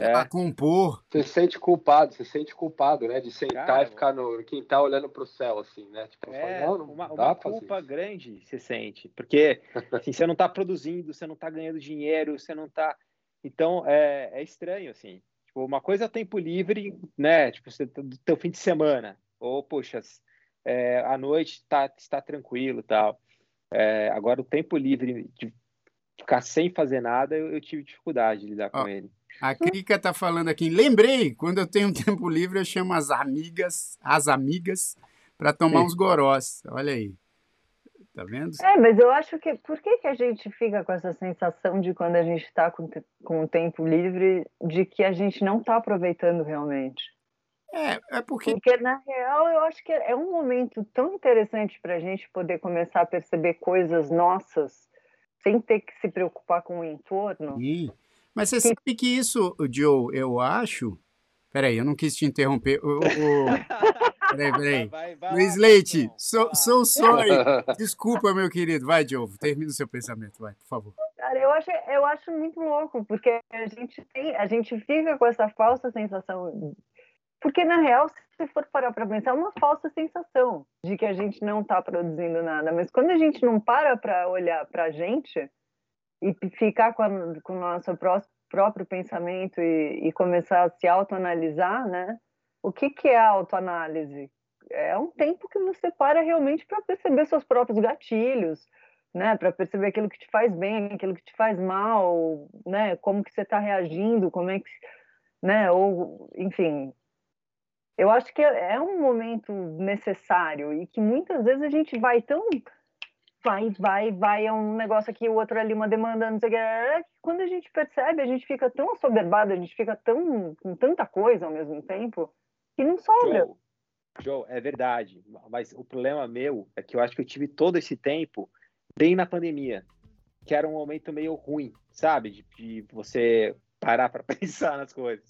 Speaker 1: é. lá, compor.
Speaker 3: Você se sente culpado, você se sente culpado, né? De sentar cara, e ficar no quintal olhando para o céu, assim, né?
Speaker 2: Tipo, é, fala, não, não uma, uma culpa grande você sente, porque assim, você não está produzindo, você não está ganhando dinheiro, você não está. Então é, é estranho, assim. Tipo, uma coisa é tempo livre, né? Tipo, você, do teu fim de semana. Ou, poxa, é, à noite tá, está tranquilo tal. É, agora, o tempo livre de ficar sem fazer nada, eu, eu tive dificuldade de lidar com ele.
Speaker 1: A Krika tá falando aqui. Lembrei, quando eu tenho um tempo livre, eu chamo as amigas, as amigas, para tomar uns gorós. Olha aí. Tá vendo?
Speaker 4: É, mas eu acho que. Por que, que a gente fica com essa sensação de quando a gente está com, com o tempo livre, de que a gente não está aproveitando realmente?
Speaker 1: É, é porque.
Speaker 4: Porque, na real, eu acho que é um momento tão interessante para a gente poder começar a perceber coisas nossas, sem ter que se preocupar com o entorno.
Speaker 1: Sim. Mas você que... sabe que isso, Joe, eu acho. Peraí, eu não quis te interromper. O, o... Peraí, peraí. Vai, vai Luiz lá, Leite, sou, sou sorry. Desculpa, meu querido. Vai, Diogo, termina o seu pensamento, vai, por favor.
Speaker 4: Cara, eu acho, eu acho muito louco, porque a gente, tem, a gente fica com essa falsa sensação. Porque, na real, se for parar para pensar, é uma falsa sensação de que a gente não está produzindo nada. Mas quando a gente não para para olhar para a gente e ficar com, a, com o nosso próprio pensamento e, e começar a se autoanalisar, né? O que, que é autoanálise? É um tempo que você para realmente para perceber seus próprios gatilhos, né? Para perceber aquilo que te faz bem, aquilo que te faz mal, né? Como que você está reagindo, como é que, né? Ou, enfim, eu acho que é um momento necessário e que muitas vezes a gente vai tão vai, vai, vai, é um negócio aqui, o outro ali, uma demanda, não sei o que. Quando a gente percebe, a gente fica tão assoberbado, a gente fica tão com tanta coisa ao mesmo tempo, que não sobra. Joe,
Speaker 2: Joe, é verdade. Mas o problema meu é que eu acho que eu tive todo esse tempo bem na pandemia, que era um momento meio ruim, sabe? De, de você parar para pensar nas coisas.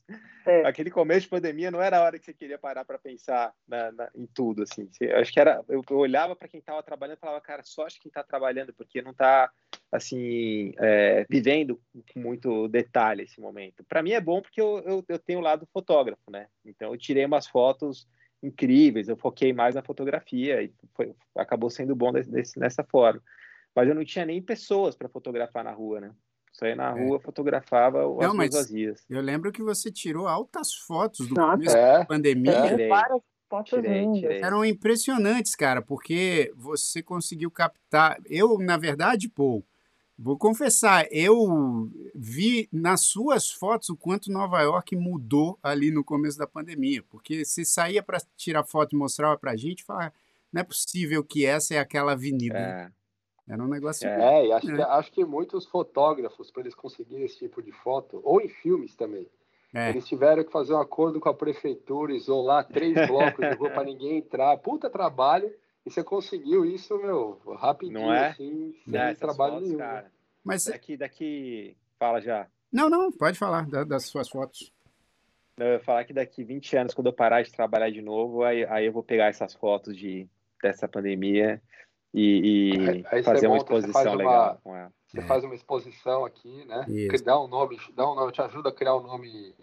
Speaker 2: É. Aquele começo de pandemia não era a hora que você queria parar para pensar na, na, em tudo, assim. Eu acho que era, eu, eu olhava para quem estava trabalhando e falava, cara, só acho quem está trabalhando porque não está assim é, vivendo com muito detalhe esse momento. Para mim é bom porque eu, eu, eu tenho o lado fotógrafo, né? Então eu tirei umas fotos incríveis, eu foquei mais na fotografia e foi, acabou sendo bom desse, desse, nessa forma. Mas eu não tinha nem pessoas para fotografar na rua, né? Saía na é. rua, é. fotografava as não, vazias.
Speaker 1: Eu lembro que você tirou altas fotos do Nossa, começo é, da pandemia.
Speaker 4: É. Várias fotos tirei,
Speaker 1: tirei. Eram impressionantes, cara, porque você conseguiu captar. Eu, na verdade, pô, vou confessar, eu vi nas suas fotos o quanto Nova York mudou ali no começo da pandemia, porque se saía para tirar foto e mostrava para a gente, falava, não é possível que essa é aquela avenida.
Speaker 2: É.
Speaker 1: Era um negócio.
Speaker 3: É, e acho, que, acho que muitos fotógrafos, para eles conseguirem esse tipo de foto, ou em filmes também, é. eles tiveram que fazer um acordo com a prefeitura, isolar três blocos de rua para ninguém entrar. Puta trabalho. E você conseguiu isso, meu, rapidinho,
Speaker 2: não é?
Speaker 3: assim, sem é, trabalho fotos, nenhum. Cara.
Speaker 2: Mas daqui, daqui. Fala já.
Speaker 1: Não, não, pode falar das suas fotos.
Speaker 2: Eu ia falar que daqui 20 anos, quando eu parar de trabalhar de novo, aí, aí eu vou pegar essas fotos de, dessa pandemia e, e fazer uma exposição legal uma, com ela.
Speaker 3: Você é. faz uma exposição aqui, né? Isso. Dá um nome, dá um nome, te ajuda a criar um nome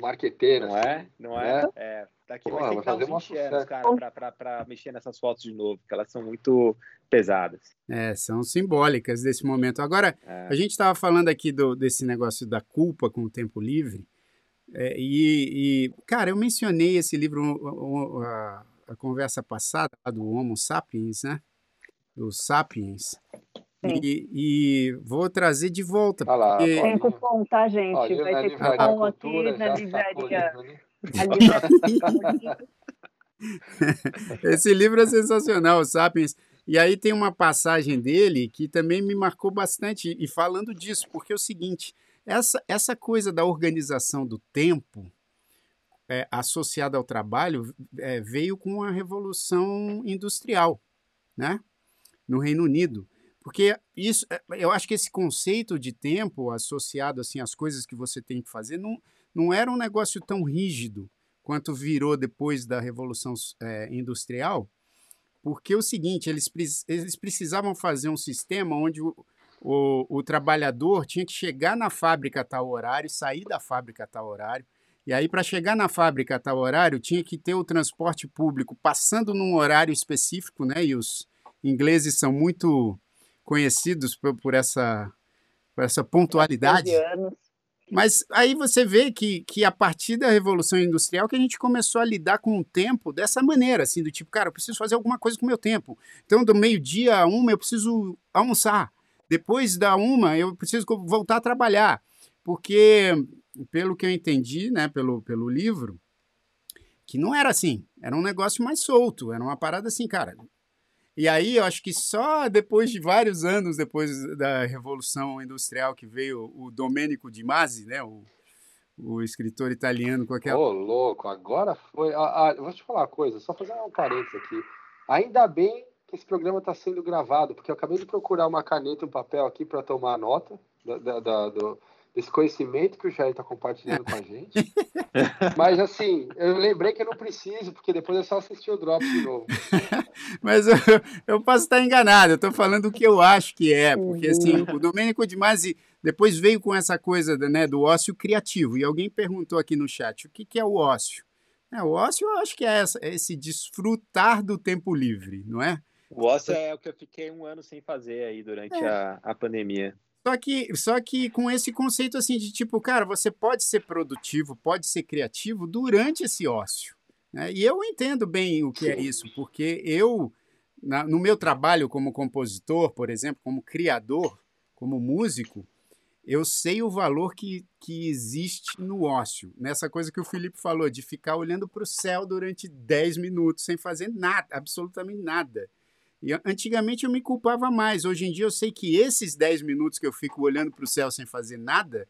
Speaker 3: marqueteiro.
Speaker 2: Não é? assim, é? Não é? Né? É. Daqui Pô, vai ter que dar uns 20 anos, cara, para mexer nessas fotos de novo, porque elas são muito pesadas.
Speaker 1: É, são simbólicas desse momento. Agora, é. a gente estava falando aqui do, desse negócio da culpa com o tempo livre, é, e, e, cara, eu mencionei esse livro, a, a conversa passada do Homo sapiens, né? dos Sapiens. E, e, vou trazer de volta.
Speaker 4: Ah lá, porque... Tem cupom, tá, gente? Vai ter cupom aqui na livraria.
Speaker 1: Esse livro é sensacional, Sapiens. E aí tem uma passagem dele que também me marcou bastante, e falando disso, porque é o seguinte: essa, essa coisa da organização do tempo é, associada ao trabalho é, veio com a Revolução Industrial, né? no Reino Unido. Porque isso, é, eu acho que esse conceito de tempo associado assim às coisas que você tem que fazer não, não era um negócio tão rígido quanto virou depois da Revolução é, Industrial, porque é o seguinte, eles, eles precisavam fazer um sistema onde o, o, o, trabalhador tinha que chegar na fábrica a tal horário, sair da fábrica a tal horário, e aí para chegar na fábrica a tal horário tinha que ter o transporte público passando num horário específico, né? E os ingleses são muito conhecidos por, por essa, por essa pontualidade. Mas aí você vê que, que a partir da Revolução Industrial que a gente começou a lidar com o tempo dessa maneira, assim, do tipo, cara, eu preciso fazer alguma coisa com o meu tempo. Então, do meio-dia a uma, eu preciso almoçar. Depois da uma, eu preciso voltar a trabalhar. Porque, pelo que eu entendi, né, pelo, pelo livro, que não era assim. Era um negócio mais solto. Era uma parada assim, cara, e aí eu acho que só depois de vários anos depois da Revolução Industrial que veio o Domenico Di Masi, né, o, o escritor italiano com aquela...
Speaker 3: Ô, louco, agora foi... Ah, ah, vou te falar uma coisa, só fazer um parênteses aqui. Ainda bem que esse programa está sendo gravado, porque eu acabei de procurar uma caneta e um papel aqui para tomar nota da, da, da, do, esse conhecimento que o Jair está compartilhando com a gente. Mas, assim, eu lembrei que eu não preciso, porque depois é só assistir o Drops de novo.
Speaker 1: Mas eu, eu posso estar enganado, eu estou falando o que eu acho que é, porque, assim, uhum. o Domênico de Masi depois veio com essa coisa né, do ócio criativo, e alguém perguntou aqui no chat, o que, que é o ócio? É, o ócio eu acho que é essa, esse desfrutar do tempo livre, não é?
Speaker 2: O ócio é o que eu fiquei um ano sem fazer aí durante é. a, a pandemia.
Speaker 1: Só que, só que com esse conceito assim de tipo, cara, você pode ser produtivo, pode ser criativo durante esse ócio. Né? E eu entendo bem o que é isso, porque eu, na, no meu trabalho como compositor, por exemplo, como criador, como músico, eu sei o valor que, que existe no ócio. Nessa coisa que o Felipe falou, de ficar olhando para o céu durante 10 minutos sem fazer nada, absolutamente nada. E antigamente eu me culpava mais. Hoje em dia eu sei que esses 10 minutos que eu fico olhando para o céu sem fazer nada,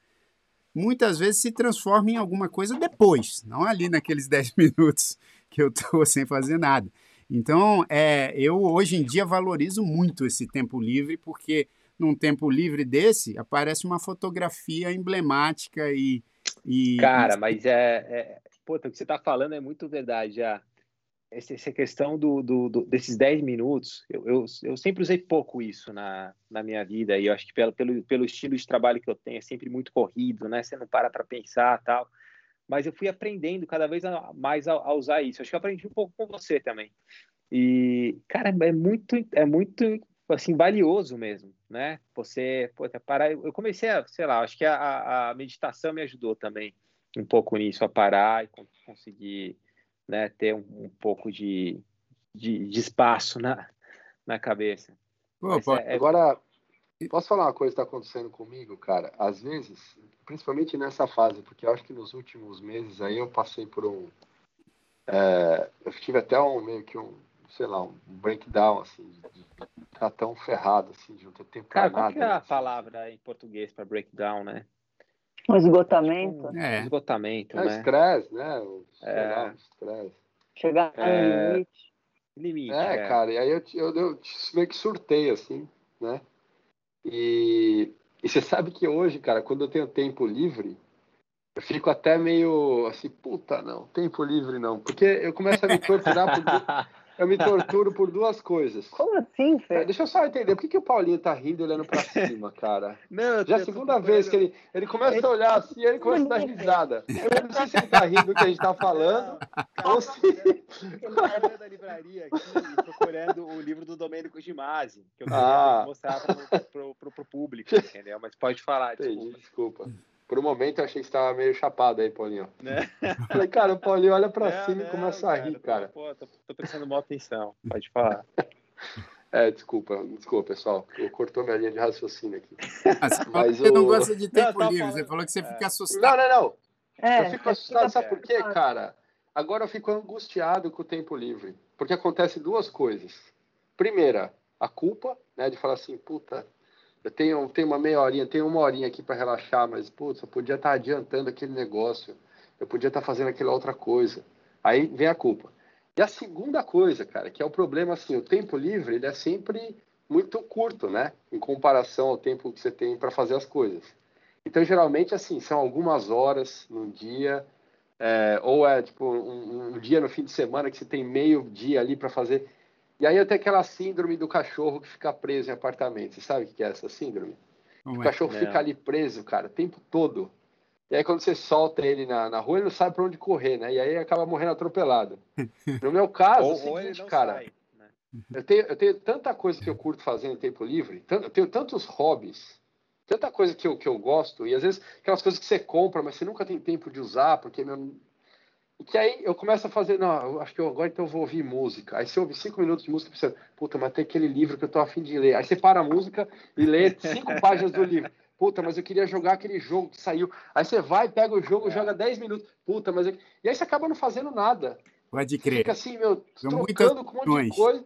Speaker 1: muitas vezes se transformam em alguma coisa depois, não ali naqueles 10 minutos que eu estou sem fazer nada. Então, é, eu hoje em dia valorizo muito esse tempo livre, porque num tempo livre desse aparece uma fotografia emblemática e. e
Speaker 2: Cara, mas é. é... Puta, o que você está falando é muito verdade já essa questão do, do, do, desses 10 minutos, eu, eu, eu, sempre usei pouco isso na, na minha vida, e eu acho que pelo, pelo, pelo estilo de trabalho que eu tenho, é sempre muito corrido, né? Você não para para pensar tal. Mas eu fui aprendendo cada vez mais a, a, usar isso. Acho que eu aprendi um pouco com você também. E, cara, é muito, é muito, assim, valioso mesmo, né? Você, pô, parar. Eu comecei a, sei lá, acho que a, a meditação me ajudou também um pouco nisso, a parar e conseguir né, ter um, um pouco de, de, de, espaço na, na cabeça.
Speaker 3: Pô, é, é... Agora, posso falar uma coisa que está acontecendo comigo, cara? Às vezes, principalmente nessa fase, porque eu acho que nos últimos meses aí eu passei por um. É, eu tive até um meio que um, sei lá, um breakdown, assim, de, de estar tão ferrado, assim, de não ter tempo
Speaker 2: Cara, qual que é a assim. palavra em português para breakdown, né?
Speaker 4: Um esgotamento.
Speaker 2: É. Esgotamento,
Speaker 3: é,
Speaker 2: né?
Speaker 3: Estresse, né? É. Estresse.
Speaker 4: Chegar no é... limite.
Speaker 2: Limite,
Speaker 3: é, é, cara, e aí eu, eu, eu meio que surtei, assim, né? E, e você sabe que hoje, cara, quando eu tenho tempo livre, eu fico até meio assim, puta, não, tempo livre não. Porque eu começo a me torturar por, eu me torturo por duas coisas.
Speaker 4: Como assim, Fê?
Speaker 3: É, deixa eu só entender, por que, que o Paulinho tá rindo olhando pra cima, cara? Não, Já é a segunda vez que ele, ele começa a olhar assim, ele começa a dar risada. Eu não sei se ele tá rindo do que a gente tá falando, não, ou se...
Speaker 2: Eu da livraria aqui, procurando o livro do Domênico Gimasi, que eu queria ah. mostrar pro, pro, pro, pro, público, entendeu? Mas pode falar,
Speaker 3: desculpa. Entendi, desculpa. Por um momento eu achei que você estava meio chapado aí, Paulinho. Né? Falei, cara, o Paulinho olha para é, cima e começa a rir, cara.
Speaker 2: Pô, tô, tô prestando maior atenção, pode falar.
Speaker 3: É, desculpa, desculpa, pessoal. Eu cortou minha linha de raciocínio aqui.
Speaker 1: Mas, Mas você o... não gosta de tempo não, livre, falando... você falou que você é. fica assustado.
Speaker 3: Não, não, não. É, eu fico assustado, sabe por quê, cara? Agora eu fico angustiado com o tempo livre, porque acontece duas coisas. Primeira, a culpa, né, de falar assim, puta, eu tenho, tenho uma meia horinha, tenho uma horinha aqui para relaxar, mas, putz, eu podia estar tá adiantando aquele negócio, eu podia estar tá fazendo aquela outra coisa. Aí vem a culpa. E a segunda coisa, cara, que é o problema, assim, o tempo livre, ele é sempre muito curto, né, em comparação ao tempo que você tem para fazer as coisas. Então, geralmente, assim, são algumas horas no dia, é, ou é, tipo, um, um dia no fim de semana que você tem meio dia ali para fazer e aí eu tenho aquela síndrome do cachorro que fica preso em apartamento. Você sabe o que é essa síndrome? o cachorro fica ali preso, cara, o tempo todo. E aí quando você solta ele na, na rua, ele não sabe para onde correr, né? E aí acaba morrendo atropelado. No meu caso, ou, é o seguinte, cara, sai, né? eu, tenho, eu tenho tanta coisa que eu curto fazer em tempo livre, eu tenho tantos hobbies, tanta coisa que eu, que eu gosto, e às vezes aquelas coisas que você compra, mas você nunca tem tempo de usar, porque meu, que aí eu começo a fazer, não, eu acho que eu, agora então eu vou ouvir música. Aí você ouve cinco minutos de música, você, puta, mas tem aquele livro que eu tô afim de ler. Aí você para a música e lê cinco páginas do livro. Puta, mas eu queria jogar aquele jogo que saiu. Aí você vai, pega o jogo, é. joga dez minutos. Puta, mas. Eu... E aí você acaba não fazendo nada.
Speaker 1: Pode crer.
Speaker 3: Fica assim, meu, trocando com um monte de coisa.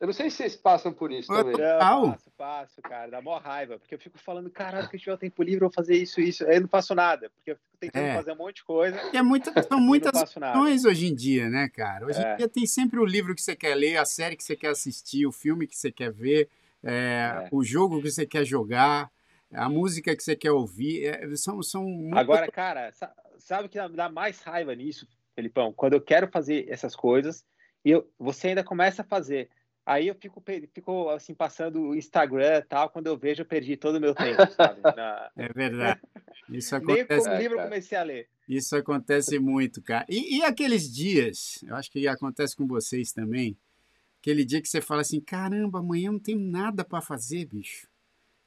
Speaker 3: Eu não sei se vocês passam por isso
Speaker 2: eu também. Eu passo, passo, cara. Dá mó raiva. Porque eu fico falando, caralho, que eu tiver tempo livre, eu vou fazer isso, isso. Aí eu não faço nada. Porque eu fico tentando é. fazer um monte de coisa.
Speaker 1: E é muito, são muitas opções hoje em dia, né, cara? Hoje é. em dia tem sempre o livro que você quer ler, a série que você quer assistir, o filme que você quer ver, é, é. o jogo que você quer jogar, a música que você quer ouvir. É, são, são
Speaker 2: muito... Agora, cara, sabe o que dá mais raiva nisso, Felipão? Quando eu quero fazer essas coisas e eu, você ainda começa a fazer Aí eu fico, fico assim, passando o Instagram e tal, quando eu vejo, eu perdi todo o meu tempo, sabe? Na...
Speaker 1: É verdade. Isso acontece.
Speaker 2: Nem o livro eu comecei a ler.
Speaker 1: Isso acontece muito, cara. E, e, aqueles dias, eu acho que acontece com vocês também, aquele dia que você fala assim, caramba, amanhã não tem nada para fazer, bicho.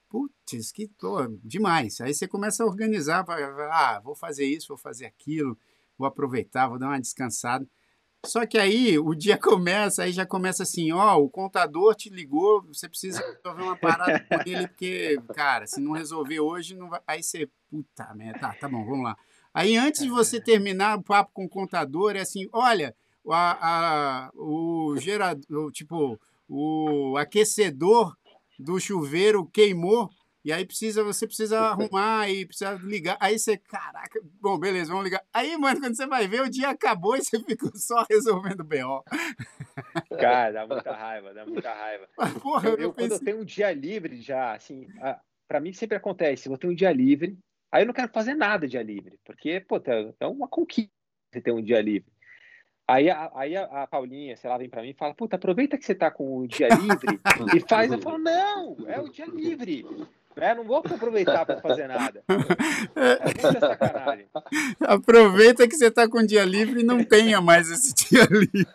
Speaker 1: Putz, que tô, demais. Aí você começa a organizar, ah, vou fazer isso, vou fazer aquilo, vou aproveitar, vou dar uma descansada. Só que aí o dia começa, aí já começa assim, ó, o contador te ligou, você precisa resolver uma parada com ele, porque, cara, se não resolver hoje, não vai. Aí você, puta merda, tá, tá bom, vamos lá. Aí antes de você terminar o papo com o contador, é assim, olha, a, a, o gerador, tipo, o aquecedor do chuveiro queimou, e aí precisa, você precisa arrumar e precisa ligar. Aí você, caraca, bom, beleza, vamos ligar. Aí, mano, quando você vai ver, o dia acabou e você ficou só resolvendo o BO.
Speaker 2: Cara, dá muita raiva, dá muita raiva. Porra, eu, eu, pensei... Quando eu tenho um dia livre já, assim, para mim sempre acontece, eu tenho um dia livre, aí eu não quero fazer nada dia livre, porque, pô, tá, é uma conquista você ter um dia livre. Aí, a, aí a, a, Paulinha, sei lá, vem para mim e fala: Puta, aproveita que você tá com o dia livre e faz. Eu falo: Não, é o dia livre. Né? Não vou aproveitar para fazer nada. É sacanagem.
Speaker 1: Aproveita que você está com dia livre e não tenha mais esse dia livre.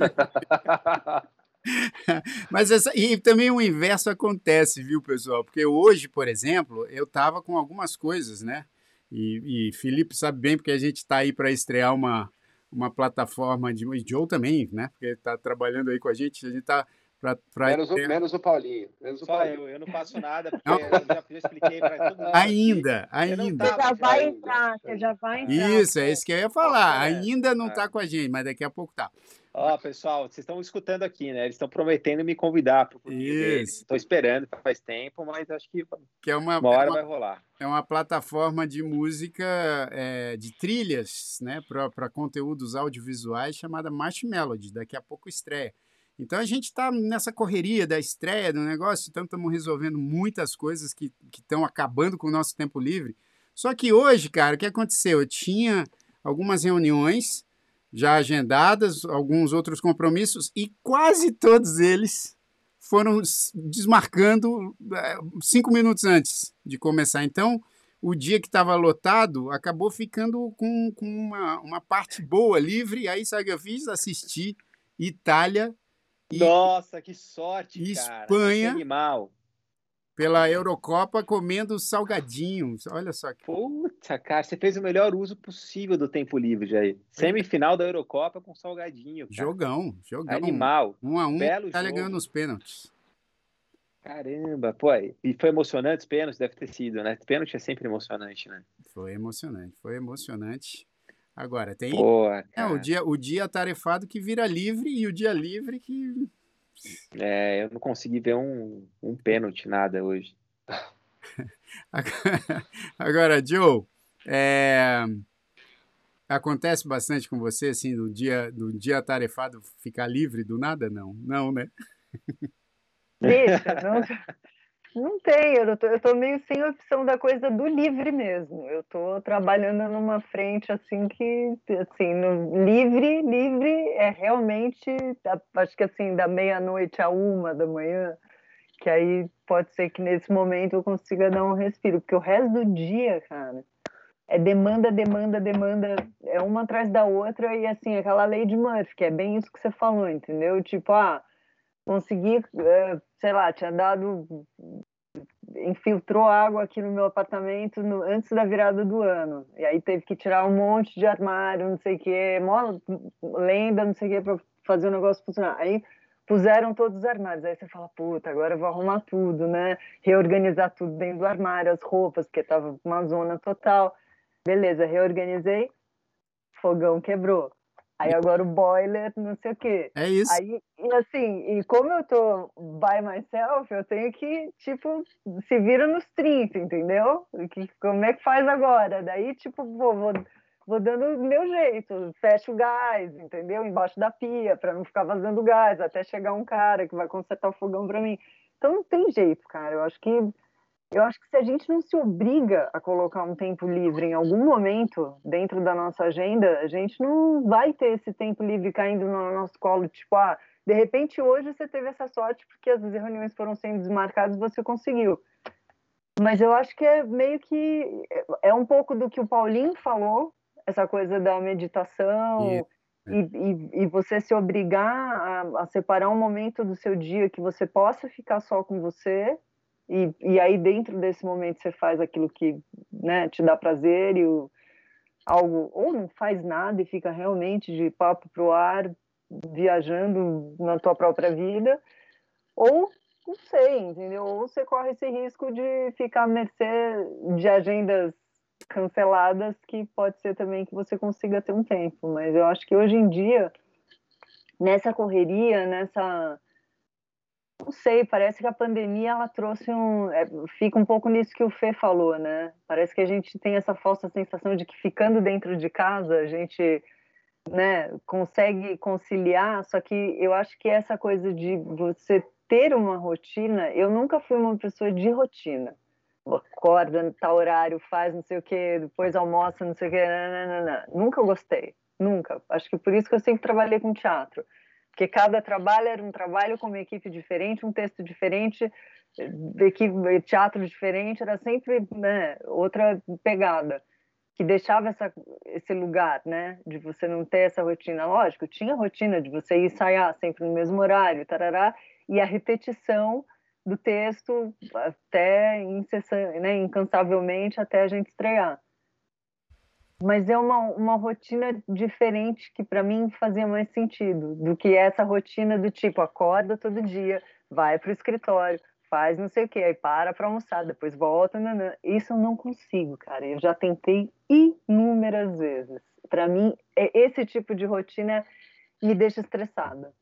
Speaker 1: Mas essa, e também o inverso acontece, viu, pessoal? Porque hoje, por exemplo, eu estava com algumas coisas, né? E, e Felipe sabe bem, porque a gente está aí para estrear uma, uma plataforma de. E Joe também, né? Porque está trabalhando aí com a gente. A gente está Pra, pra
Speaker 3: menos, o, menos o Paulinho. Menos
Speaker 2: o Só Paulinho. eu, eu não faço nada, porque não. eu já, já expliquei para todo mundo.
Speaker 1: Ainda, ainda.
Speaker 4: Você já vai entrar, você já vai entrar.
Speaker 1: Isso, é isso que eu ia falar. É. Ainda não está é. com a gente, mas daqui a pouco tá.
Speaker 2: Ó, oh, pessoal, vocês estão escutando aqui, né? Eles estão prometendo me convidar para o Estou esperando faz tempo, mas acho que,
Speaker 1: que é uma,
Speaker 2: uma hora
Speaker 1: é uma,
Speaker 2: vai rolar.
Speaker 1: É uma plataforma de música, é, de trilhas, né? Para conteúdos audiovisuais chamada March Melody. Daqui a pouco estreia. Então a gente está nessa correria da estreia do negócio, então estamos resolvendo muitas coisas que estão acabando com o nosso tempo livre. Só que hoje, cara, o que aconteceu? Eu tinha algumas reuniões já agendadas, alguns outros compromissos, e quase todos eles foram desmarcando é, cinco minutos antes de começar. Então, o dia que estava lotado acabou ficando com, com uma, uma parte boa, livre. Aí, sabe o que eu fiz? Assisti Itália
Speaker 2: e Nossa, que sorte,
Speaker 1: Espanha,
Speaker 2: cara. animal.
Speaker 1: Pela Eurocopa comendo salgadinhos. Olha só. Que...
Speaker 2: Puta, cara, você fez o melhor uso possível do tempo livre, Jair. Semifinal da Eurocopa com salgadinho. Cara.
Speaker 1: Jogão, jogão.
Speaker 2: Animal.
Speaker 1: Um a um, Belo Itália jogo. ganhando os pênaltis.
Speaker 2: Caramba, pô, e foi emocionante os pênaltis, deve ter sido, né? Pênalti é sempre emocionante, né?
Speaker 1: Foi emocionante, foi emocionante. Agora, tem Boa, é, o, dia, o dia tarefado que vira livre e o dia livre que.
Speaker 2: É, eu não consegui ver um, um pênalti, nada hoje.
Speaker 1: agora, agora, Joe, é, acontece bastante com você, assim, do dia, do dia tarefado ficar livre do nada? Não, não, né?
Speaker 4: Deixa, não, não tem, eu tô, eu tô meio sem opção da coisa do livre mesmo. Eu tô trabalhando numa frente assim que, assim, no, livre, livre é realmente, acho que assim, da meia-noite a uma da manhã, que aí pode ser que nesse momento eu consiga dar um respiro, porque o resto do dia, cara, é demanda, demanda, demanda, é uma atrás da outra e assim, aquela lei de Murphy, que é bem isso que você falou, entendeu? Tipo, ah, consegui, eh, sei lá, tinha dado infiltrou água aqui no meu apartamento no, antes da virada do ano. E aí teve que tirar um monte de armário, não sei o quê, mó lenda, não sei o quê, para fazer o negócio funcionar. Aí puseram todos os armários. Aí você fala, puta, agora eu vou arrumar tudo, né? Reorganizar tudo dentro do armário, as roupas, porque tava uma zona total. Beleza, reorganizei, fogão quebrou. Aí agora o boiler, não sei o quê.
Speaker 1: É isso.
Speaker 4: Aí, e assim, e como eu tô by myself, eu tenho que, tipo, se vira nos 30, entendeu? Que, como é que faz agora? Daí, tipo, vou, vou, vou dando o meu jeito, fecho o gás, entendeu? Embaixo da pia, para não ficar vazando gás, até chegar um cara que vai consertar o fogão para mim. Então não tem jeito, cara. Eu acho que eu acho que se a gente não se obriga a colocar um tempo livre em algum momento dentro da nossa agenda, a gente não vai ter esse tempo livre caindo no nosso colo, tipo, ah, de repente hoje você teve essa sorte porque as reuniões foram sendo desmarcadas e você conseguiu. Mas eu acho que é meio que é um pouco do que o Paulinho falou, essa coisa da meditação yeah. e, e, e, você se obrigar a, a separar um momento do seu dia que você possa ficar só com você e, e aí dentro desse momento você faz aquilo que né, te dá prazer e o, algo ou não faz nada e fica realmente de papo pro ar viajando na tua própria vida ou não sei, entendeu? Ou você corre esse risco de ficar à mercê de agendas canceladas que pode ser também que você consiga ter um tempo, mas eu acho que hoje em dia nessa correria, nessa não sei, parece que a pandemia ela trouxe um. É, fica um pouco nisso que o Fê falou, né? Parece que a gente tem essa falsa sensação de que ficando dentro de casa a gente né, consegue conciliar, só que eu acho que essa coisa de você ter uma rotina, eu nunca fui uma pessoa de rotina. Acorda, tá horário, faz não sei o que, depois almoça, não sei o que, não. nunca gostei, nunca. Acho que por isso que eu sempre trabalhei com teatro porque cada trabalho era um trabalho com uma equipe diferente, um texto diferente, equipe, teatro diferente, era sempre né, outra pegada que deixava essa, esse lugar, né, de você não ter essa rotina. Lógico, tinha rotina de você ensaiar sempre no mesmo horário, tarará, e a repetição do texto até né, incansavelmente até a gente estrear mas é uma, uma rotina diferente que para mim fazia mais sentido do que essa rotina do tipo acorda todo dia, vai para o escritório, faz não sei o que, aí para para almoçar, depois volta, nanã. isso eu não consigo, cara. Eu já tentei inúmeras vezes. Para mim, é esse tipo de rotina me deixa estressada.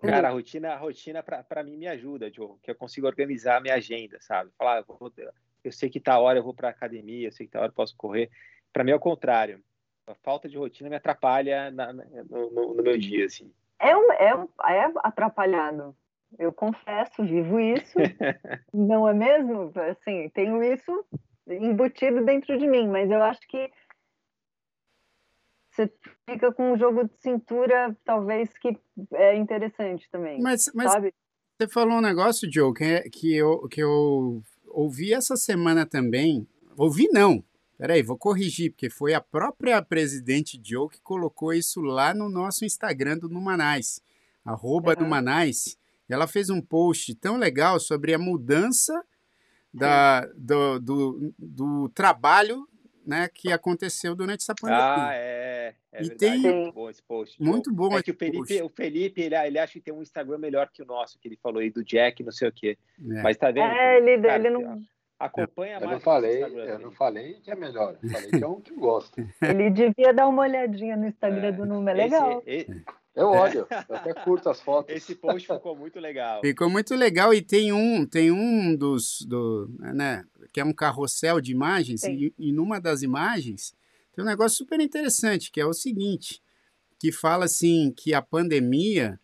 Speaker 2: Cara, a rotina, a rotina para mim me ajuda, Joe, que eu consigo organizar a minha agenda, sabe? Falar, eu, vou, eu sei que tá hora eu vou para academia, eu sei que tá hora eu posso correr. Para mim é o contrário. A falta de rotina me atrapalha na, na, no, no, meu dia, assim.
Speaker 4: É, um, é, um, é atrapalhado. Eu confesso, vivo isso. não é mesmo? Assim, tenho isso embutido dentro de mim, mas eu acho que você fica com um jogo de cintura, talvez que é interessante também.
Speaker 1: Mas, mas sabe? você falou um negócio, Joe, que, é, que, eu, que eu ouvi essa semana também. Ouvi não, Peraí, vou corrigir, porque foi a própria presidente Joe que colocou isso lá no nosso Instagram do Numanais, arroba uhum. Numanais. Ela fez um post tão legal sobre a mudança da, do, do, do, trabalho né, que aconteceu durante essa pandemia.
Speaker 2: Ah, é. é
Speaker 1: e verdade. tem
Speaker 2: muito bom esse post.
Speaker 1: Muito bom.
Speaker 2: É que o Felipe, o Felipe ele, ele acha que tem um Instagram melhor que o nosso, que ele falou aí do Jack, não sei o quê. É. Mas tá vendo?
Speaker 4: É, ele, cara, ele não
Speaker 2: Acompanha
Speaker 3: eu mais. Não falei, eu não falei que é melhor. Eu falei que é um que gosta.
Speaker 4: Ele devia dar uma olhadinha no Instagram é, do Nuno, é legal. Esse,
Speaker 3: eu olho, eu até curto as fotos.
Speaker 2: Esse post ficou muito legal.
Speaker 1: Ficou muito legal e tem um, tem um dos, do, né, que é um carrossel de imagens e, e numa das imagens tem um negócio super interessante que é o seguinte, que fala assim que a pandemia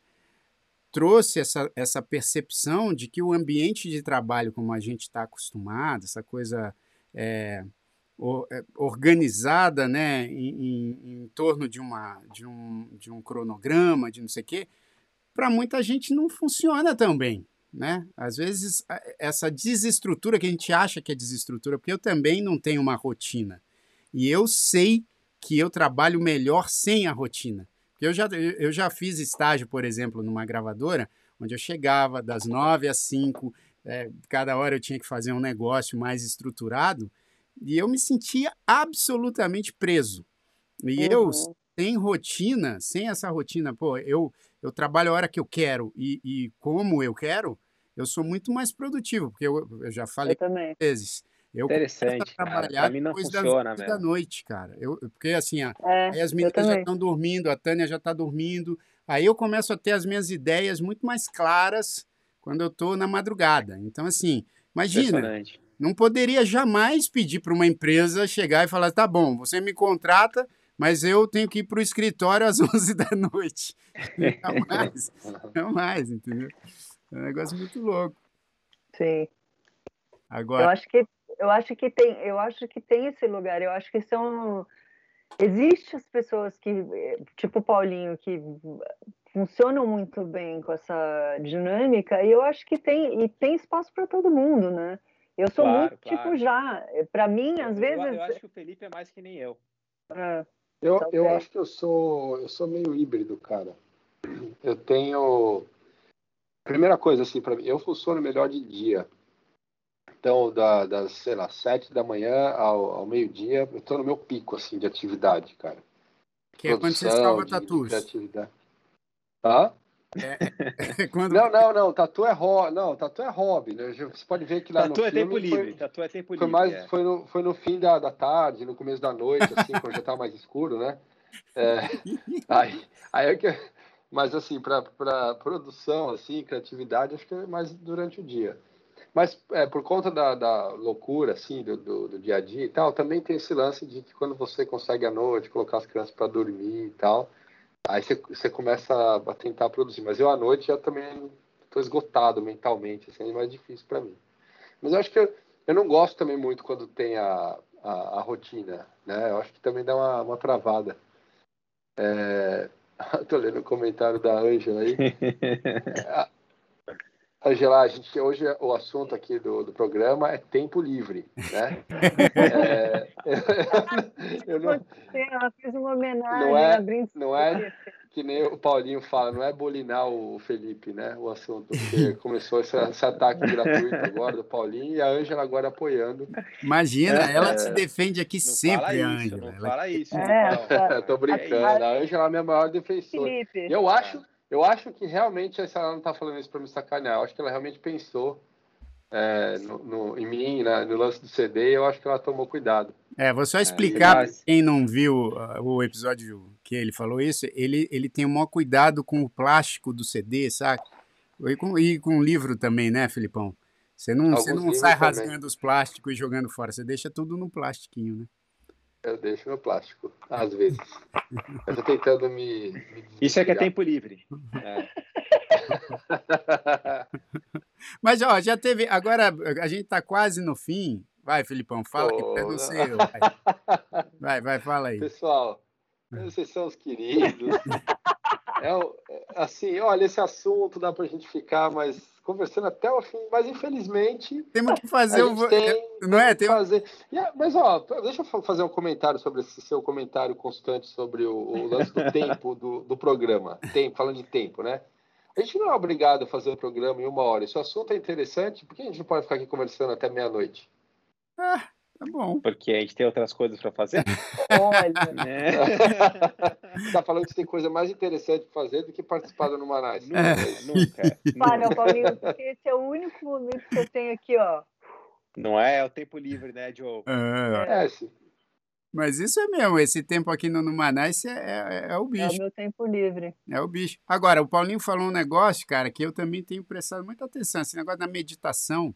Speaker 1: trouxe essa, essa percepção de que o ambiente de trabalho como a gente está acostumado, essa coisa é, organizada né, em, em, em, torno de, uma, de, um, de um cronograma, de não sei o quê, para muita gente não funciona também. Né? Às vezes, essa desestrutura que a gente acha que é desestrutura, porque eu também não tenho uma rotina. E eu sei que eu trabalho melhor sem a rotina. Eu já, eu já fiz estágio, por exemplo, numa gravadora, onde eu chegava das nove às cinco, é, cada hora eu tinha que fazer um negócio mais estruturado, e eu me sentia absolutamente preso. E uhum. eu, sem rotina, sem essa rotina, pô, eu, eu trabalho a hora que eu quero e, e como eu quero, eu sou muito mais produtivo, porque eu, eu já falei
Speaker 4: eu
Speaker 1: vezes. Eu
Speaker 2: Interessante.
Speaker 1: trabalhar cara,
Speaker 2: não depois funciona
Speaker 1: das, da noite, cara. Eu, porque assim, é, aí as meninas já estão dormindo, a Tânia já está dormindo. Aí eu começo a ter as minhas ideias muito mais claras quando eu estou na madrugada. Então, assim, imagina, não poderia jamais pedir para uma empresa chegar e falar: tá bom, você me contrata, mas eu tenho que ir para o escritório às 11 da noite. Não mais, não mais, entendeu? É um negócio muito louco.
Speaker 4: Sim. Agora... Eu acho que eu acho que tem, eu acho que tem esse lugar. Eu acho que são Existem as pessoas que, tipo o Paulinho, que funcionam muito bem com essa dinâmica, e eu acho que tem, e tem espaço para todo mundo, né? Eu sou claro, muito tipo, claro. tipo já. Para mim, às
Speaker 2: eu,
Speaker 4: vezes.
Speaker 2: Eu, acho que o Felipe é mais que nem eu.
Speaker 3: É, eu, eu acho que eu sou, eu sou meio híbrido, cara. Eu tenho. Primeira coisa, assim, para mim, eu funciono melhor de dia. Então, da, das, sei lá, sete da manhã ao, ao meio-dia, eu tô no meu pico, assim, de atividade, cara.
Speaker 1: Que é quando você salva tatus.
Speaker 3: Tá? É, quando... Não, não, não. Tatu é hobby. Não, tatu é hobby. Né? Você pode ver que lá
Speaker 2: tatu
Speaker 3: no
Speaker 2: é
Speaker 3: filme
Speaker 2: tempo livre.
Speaker 3: Foi,
Speaker 2: tatu é tempo
Speaker 3: foi
Speaker 2: livre.
Speaker 3: Mais,
Speaker 2: é.
Speaker 3: foi, no, foi no fim da, da tarde, no começo da noite, assim, quando já estava mais escuro, né? É, aí, aí é que, mas assim, para produção, assim, criatividade, acho que é mais durante o dia. Mas é, por conta da, da loucura, assim, do, do, do, dia a dia e tal, também tem esse lance de que quando você consegue à noite colocar as crianças para dormir e tal, Aí você, você começa a tentar produzir. Mas eu à noite já também estou esgotado mentalmente, assim, é mais difícil para mim. Mas eu acho que eu, eu não gosto também muito quando tem a, a, a rotina, né? Eu acho que também dá uma, uma travada. É... Tô lendo o comentário da Ângela aí. Angela, a gente hoje o assunto aqui do, do programa é tempo livre, né? é,
Speaker 4: eu não, ela fez uma homenagem,
Speaker 3: não é, não é que nem o Paulinho fala, não é bolinar o Felipe, né? O assunto, porque começou esse, esse ataque gratuito agora do Paulinho e a Ângela agora apoiando.
Speaker 1: Imagina, é, ela se defende aqui
Speaker 2: não
Speaker 1: sempre, Ângela.
Speaker 2: Não ela... fala isso.
Speaker 4: É,
Speaker 3: tô brincando, a Ângela é a minha maior defensora. Felipe. Eu acho eu acho que realmente ela não está falando isso para me sacanear. Eu acho que ela realmente pensou é, no, no, em mim, no lance do CD, e eu acho que ela tomou cuidado.
Speaker 1: É, vou só explicar é, para quem não viu uh, o episódio que ele falou isso. Ele, ele tem o maior cuidado com o plástico do CD, sabe? E com, e com o livro também, né, Filipão? Você não, você não sai rasgando também. os plásticos e jogando fora, você deixa tudo no plastiquinho, né?
Speaker 3: Eu deixo no plástico, às vezes. Eu tô tentando me. me
Speaker 2: Isso é que é tempo livre. É.
Speaker 1: Mas, ó, já teve. Agora a gente tá quase no fim. Vai, Filipão, fala oh, que seu. Vai. vai, vai, fala aí.
Speaker 3: Pessoal, vocês são os queridos. É, assim, olha, esse assunto dá pra gente ficar, mas conversando até o fim, mas infelizmente.
Speaker 1: Temos que fazer o. Tem, não é? Tem
Speaker 3: fazer. Mas, ó, deixa eu fazer um comentário sobre esse seu comentário constante sobre o, o lance do tempo do, do programa. Tempo, falando de tempo, né? A gente não é obrigado a fazer o programa em uma hora. Se o assunto é interessante, por que a gente não pode ficar aqui conversando até meia-noite?
Speaker 1: Ah, Tá bom.
Speaker 2: Porque a gente tem outras coisas para fazer.
Speaker 4: Olha.
Speaker 3: É. tá falando que tem coisa mais interessante para fazer do que participar do Numanais.
Speaker 2: Nunca, é. nunca.
Speaker 4: Para, Paulinho, porque esse é o único momento que eu tenho aqui, ó.
Speaker 2: Não é, é o tempo livre, né, Joe? É,
Speaker 1: é sim. Mas isso é mesmo, esse tempo aqui no Numanais é, é, é, o bicho. É
Speaker 4: o meu tempo livre.
Speaker 1: É o bicho. Agora, o Paulinho falou um negócio, cara, que eu também tenho prestado muita atenção, esse negócio da meditação.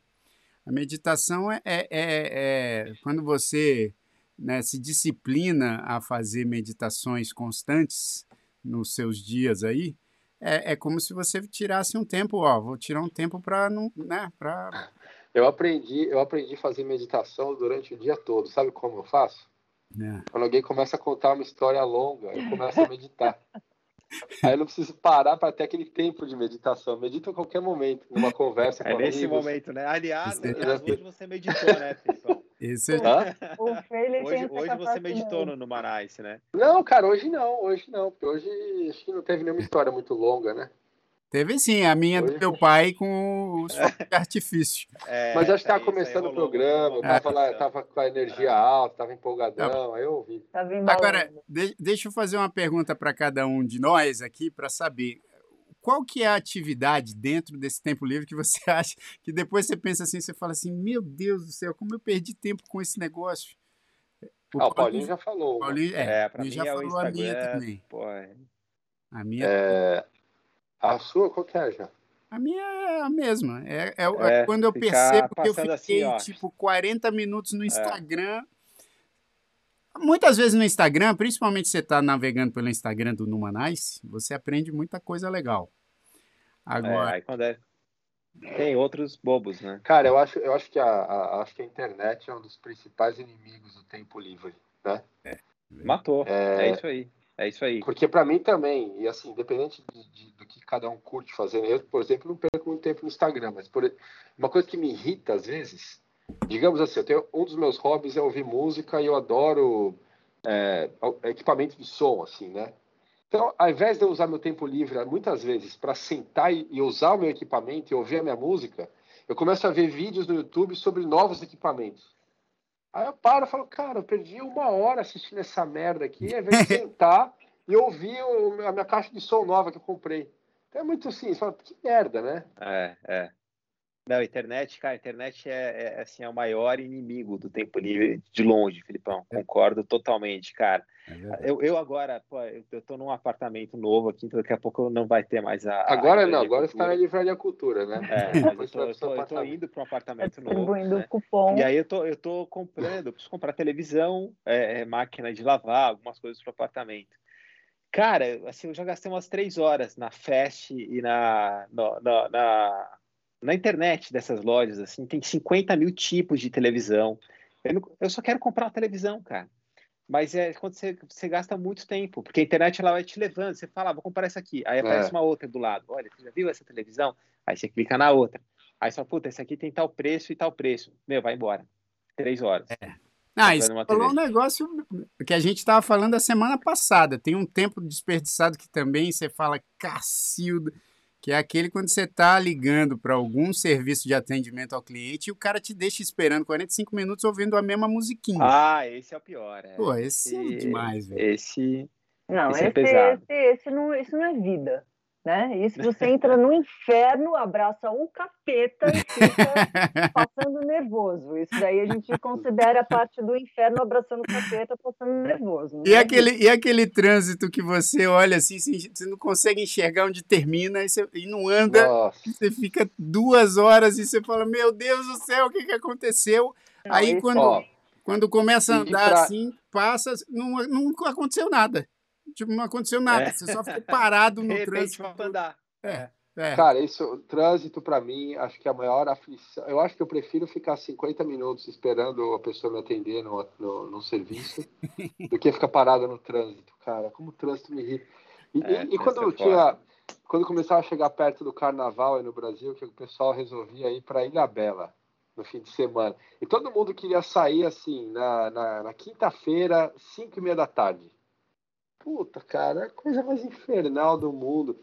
Speaker 1: A meditação é, é, é, é quando você né, se disciplina a fazer meditações constantes nos seus dias aí, é, é como se você tirasse um tempo, ó, vou tirar um tempo para não, né, para
Speaker 3: Eu aprendi, eu aprendi a fazer meditação durante o dia todo. Sabe como eu faço? É. Quando alguém começa a contar uma história longa, eu começo a meditar. Aí eu não preciso parar para ter aquele tempo de meditação. Medito a qualquer momento, numa conversa
Speaker 2: é
Speaker 3: com
Speaker 2: nesse
Speaker 3: amigos.
Speaker 2: momento, né? Aliás, aliás hoje você meditou, né, Filipão?
Speaker 1: Isso é...
Speaker 2: o hoje, hoje você meditou no, no Manais, né?
Speaker 3: Não, cara, hoje não, hoje não, porque hoje acho que não teve nenhuma história muito longa, né?
Speaker 1: Teve sim, a minha do meu pai com os fogos de artifício.
Speaker 3: É, Mas acho que estava começando o programa, eu tava, lá, tava com a energia é. alta, tava empolgadão, aí eu ouvi.
Speaker 1: Agora, de, deixa eu fazer uma pergunta para cada um de nós aqui para saber. Qual que é a atividade dentro desse tempo livre que você acha que depois você pensa assim, você fala assim, meu Deus do céu, como eu perdi tempo com esse negócio?
Speaker 3: O, ah, o Paulinho, Paulinho, já falou.
Speaker 1: Paulinho, é, é já é falou a minha também.
Speaker 2: Pô, é...
Speaker 1: A minha.
Speaker 3: É... A sua, qual que é, já?
Speaker 1: A minha é a mesma. É, é, é quando eu percebo que eu assim, fiquei, assim, tipo, 40 minutos no é. Instagram. Muitas vezes no Instagram, principalmente se você está navegando pelo Instagram do Numanais, você aprende muita coisa legal. Agora...
Speaker 2: É, aí quando é... Tem outros bobos, né?
Speaker 3: Cara, eu acho, eu acho, que a, a, acho que a internet é um dos principais inimigos do tempo livre, né?
Speaker 2: É. Matou, é, é isso aí. É isso aí.
Speaker 3: Porque para mim também, e assim, independente de, de, do que cada um curte fazer, eu, por exemplo, não perco muito tempo no Instagram, mas por, uma coisa que me irrita às vezes, digamos assim, eu tenho um dos meus hobbies é ouvir música e eu adoro é, equipamento de som, assim, né? Então, ao invés de eu usar meu tempo livre muitas vezes para sentar e, usar o meu equipamento e ouvir a minha música, eu começo a ver vídeos no YouTube sobre novos equipamentos. Aí eu paro e falo, cara, eu perdi uma hora assistindo essa merda aqui, ao invés de sentar e ouvir a minha caixa de som nova que eu comprei. Então é muito assim, fala, que merda, né?
Speaker 2: É, é. Não, a internet, cara, a internet é, é, assim, é o maior inimigo do tempo livre de longe, Filipão. É. Concordo totalmente, cara. É eu, eu agora, pô, eu, eu tô num apartamento novo aqui, então daqui a pouco não vai ter mais a.
Speaker 3: Agora a não, agora você tá na Livraria Cultura, né?
Speaker 2: É, mas eu tô, eu tô, eu tô indo para um apartamento novo. Né?
Speaker 4: Cupom.
Speaker 2: E aí eu tô, eu tô comprando, eu preciso comprar televisão, é, é máquina de lavar, algumas coisas para o apartamento. Cara, assim, eu já gastei umas três horas na Fast e na, no, na, na na internet dessas lojas, assim, tem 50 mil tipos de televisão. Eu, não, eu só quero comprar uma televisão, cara. Mas é quando você, você, gasta muito tempo, porque a internet ela vai te levando. Você fala, ah, vou comprar essa aqui. Aí aparece é. uma outra do lado. Olha, você já viu essa televisão? Aí você clica na outra. Aí você fala, puta, essa aqui tem tal preço e tal preço. Meu, vai embora. Três horas.
Speaker 1: É. Ah, isso falou um negócio que a gente estava falando a semana passada. Tem um tempo desperdiçado que também você fala, cacilda que é aquele quando você está ligando para algum serviço de atendimento ao cliente e o cara te deixa esperando 45 minutos ouvindo a mesma musiquinha.
Speaker 2: Ah, esse é o pior. É.
Speaker 1: Pô, esse, esse é demais, velho.
Speaker 2: Esse,
Speaker 4: não, esse, é esse é pesado. Esse, esse, não, isso não é vida né? Isso você entra no inferno, abraça um capeta e fica passando nervoso. Isso daí a gente considera parte do inferno abraçando o capeta, passando nervoso.
Speaker 1: E, é aquele, e aquele trânsito que você olha assim, você não consegue enxergar onde termina e, você, e não anda, você fica duas horas e você fala, meu Deus do céu, o que, que aconteceu? Não, Aí quando, quando começa a andar pra... assim, passa, não, não aconteceu nada. Tipo, não aconteceu nada. É. Você só ficou parado no trânsito.
Speaker 2: andar.
Speaker 1: É. É.
Speaker 3: Cara, isso, trânsito para mim, acho que é a maior aflição. Eu acho que eu prefiro ficar 50 minutos esperando a pessoa me atender no, no, no serviço do que ficar parado no trânsito, cara. Como o trânsito me irrita. E, é, e, e quando eu é tinha. Quando começava a chegar perto do carnaval aí no Brasil, que o pessoal resolvia ir para Ilha Bela no fim de semana. E todo mundo queria sair assim, na, na, na quinta-feira, 5 e meia da tarde. Puta, cara, é a coisa mais infernal do mundo.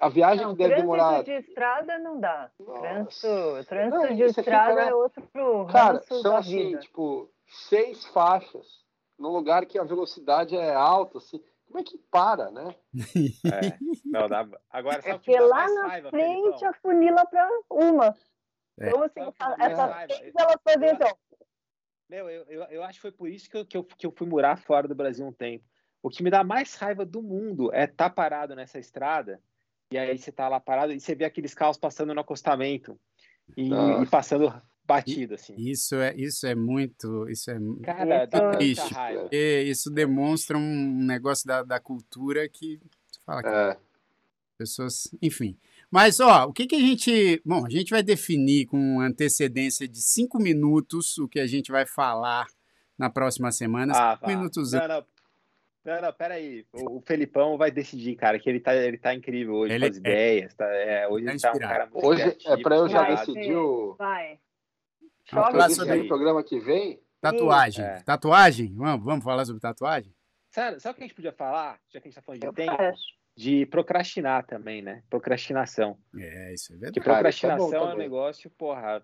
Speaker 3: A viagem não, deve demorar.
Speaker 4: de estrada não dá. Trânsito, trânsito não, de estrada é outro Cara,
Speaker 3: são assim,
Speaker 4: vida.
Speaker 3: tipo, seis faixas num lugar que a velocidade é alta, assim. Como é que para, né?
Speaker 2: É, não, dá... Agora,
Speaker 4: é que lá na frente a funila para uma. É. Então, assim, essas três elas fazem então.
Speaker 2: Meu, eu, eu, eu acho que foi por isso que eu, que, eu, que eu fui morar fora do Brasil um tempo. O que me dá mais raiva do mundo é estar tá parado nessa estrada e aí você tá lá parado e você vê aqueles carros passando no acostamento e, e passando batido, assim.
Speaker 1: Isso é, isso é muito, isso é Cara, muito triste. Isso demonstra um negócio da, da cultura que fala que é. pessoas, enfim. Mas, ó, o que, que a gente. Bom, a gente vai definir com antecedência de cinco minutos o que a gente vai falar na próxima semana. Ah, cinco minutos.
Speaker 2: Não, não, não, não, peraí. O, o Felipão vai decidir, cara, que ele tá, ele tá incrível hoje ele, com as é, ideias. Tá, é, hoje tá ele tá um cara
Speaker 3: muito Hoje é pra eu já decidir o. Vai. Sobre o programa que vem.
Speaker 1: Tatuagem. É. Tatuagem? Vamos, vamos falar sobre tatuagem?
Speaker 2: Sabe, sabe o que a gente podia falar, já que a gente tá falando de eu tempo? De procrastinar também, né? Procrastinação.
Speaker 1: É, isso é verdade.
Speaker 2: Que procrastinação Cara, é, bom, é um negócio, porra, é,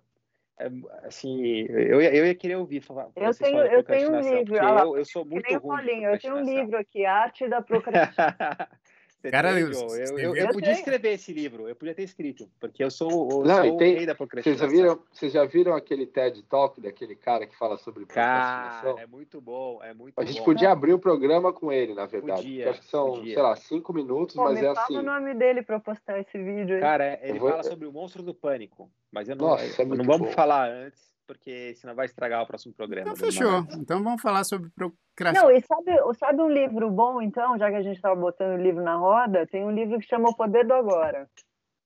Speaker 2: assim, eu, eu ia querer ouvir falar.
Speaker 4: Eu tenho, eu tenho um livro. Eu, eu sou muito ruim. Eu tenho um livro aqui, Arte da Procrastinação.
Speaker 2: Cara, eu, eu, eu, podia escrever esse livro, eu podia ter escrito, porque eu sou, eu Não, sou tem, o rei da procrastinação.
Speaker 3: Vocês já, viram, vocês já viram aquele TED Talk daquele cara que fala sobre
Speaker 2: procrastinação? Cara, é muito bom, é muito
Speaker 3: A gente podia abrir o programa com ele, na verdade. Podia, acho que são, podia. sei lá, cinco minutos, Pô, mas é assim.
Speaker 4: Fala o nome dele para eu postar esse vídeo aí.
Speaker 2: Cara, ele vou... fala sobre o monstro do pânico, mas eu não, Nossa, eu, é não vamos bom. falar antes porque senão vai estragar o próximo programa.
Speaker 1: Então fechou. Então vamos falar sobre procrastinação.
Speaker 4: Não, e sabe, sabe um livro bom, então, já que a gente estava botando o livro na roda? Tem um livro que chama O Poder do Agora.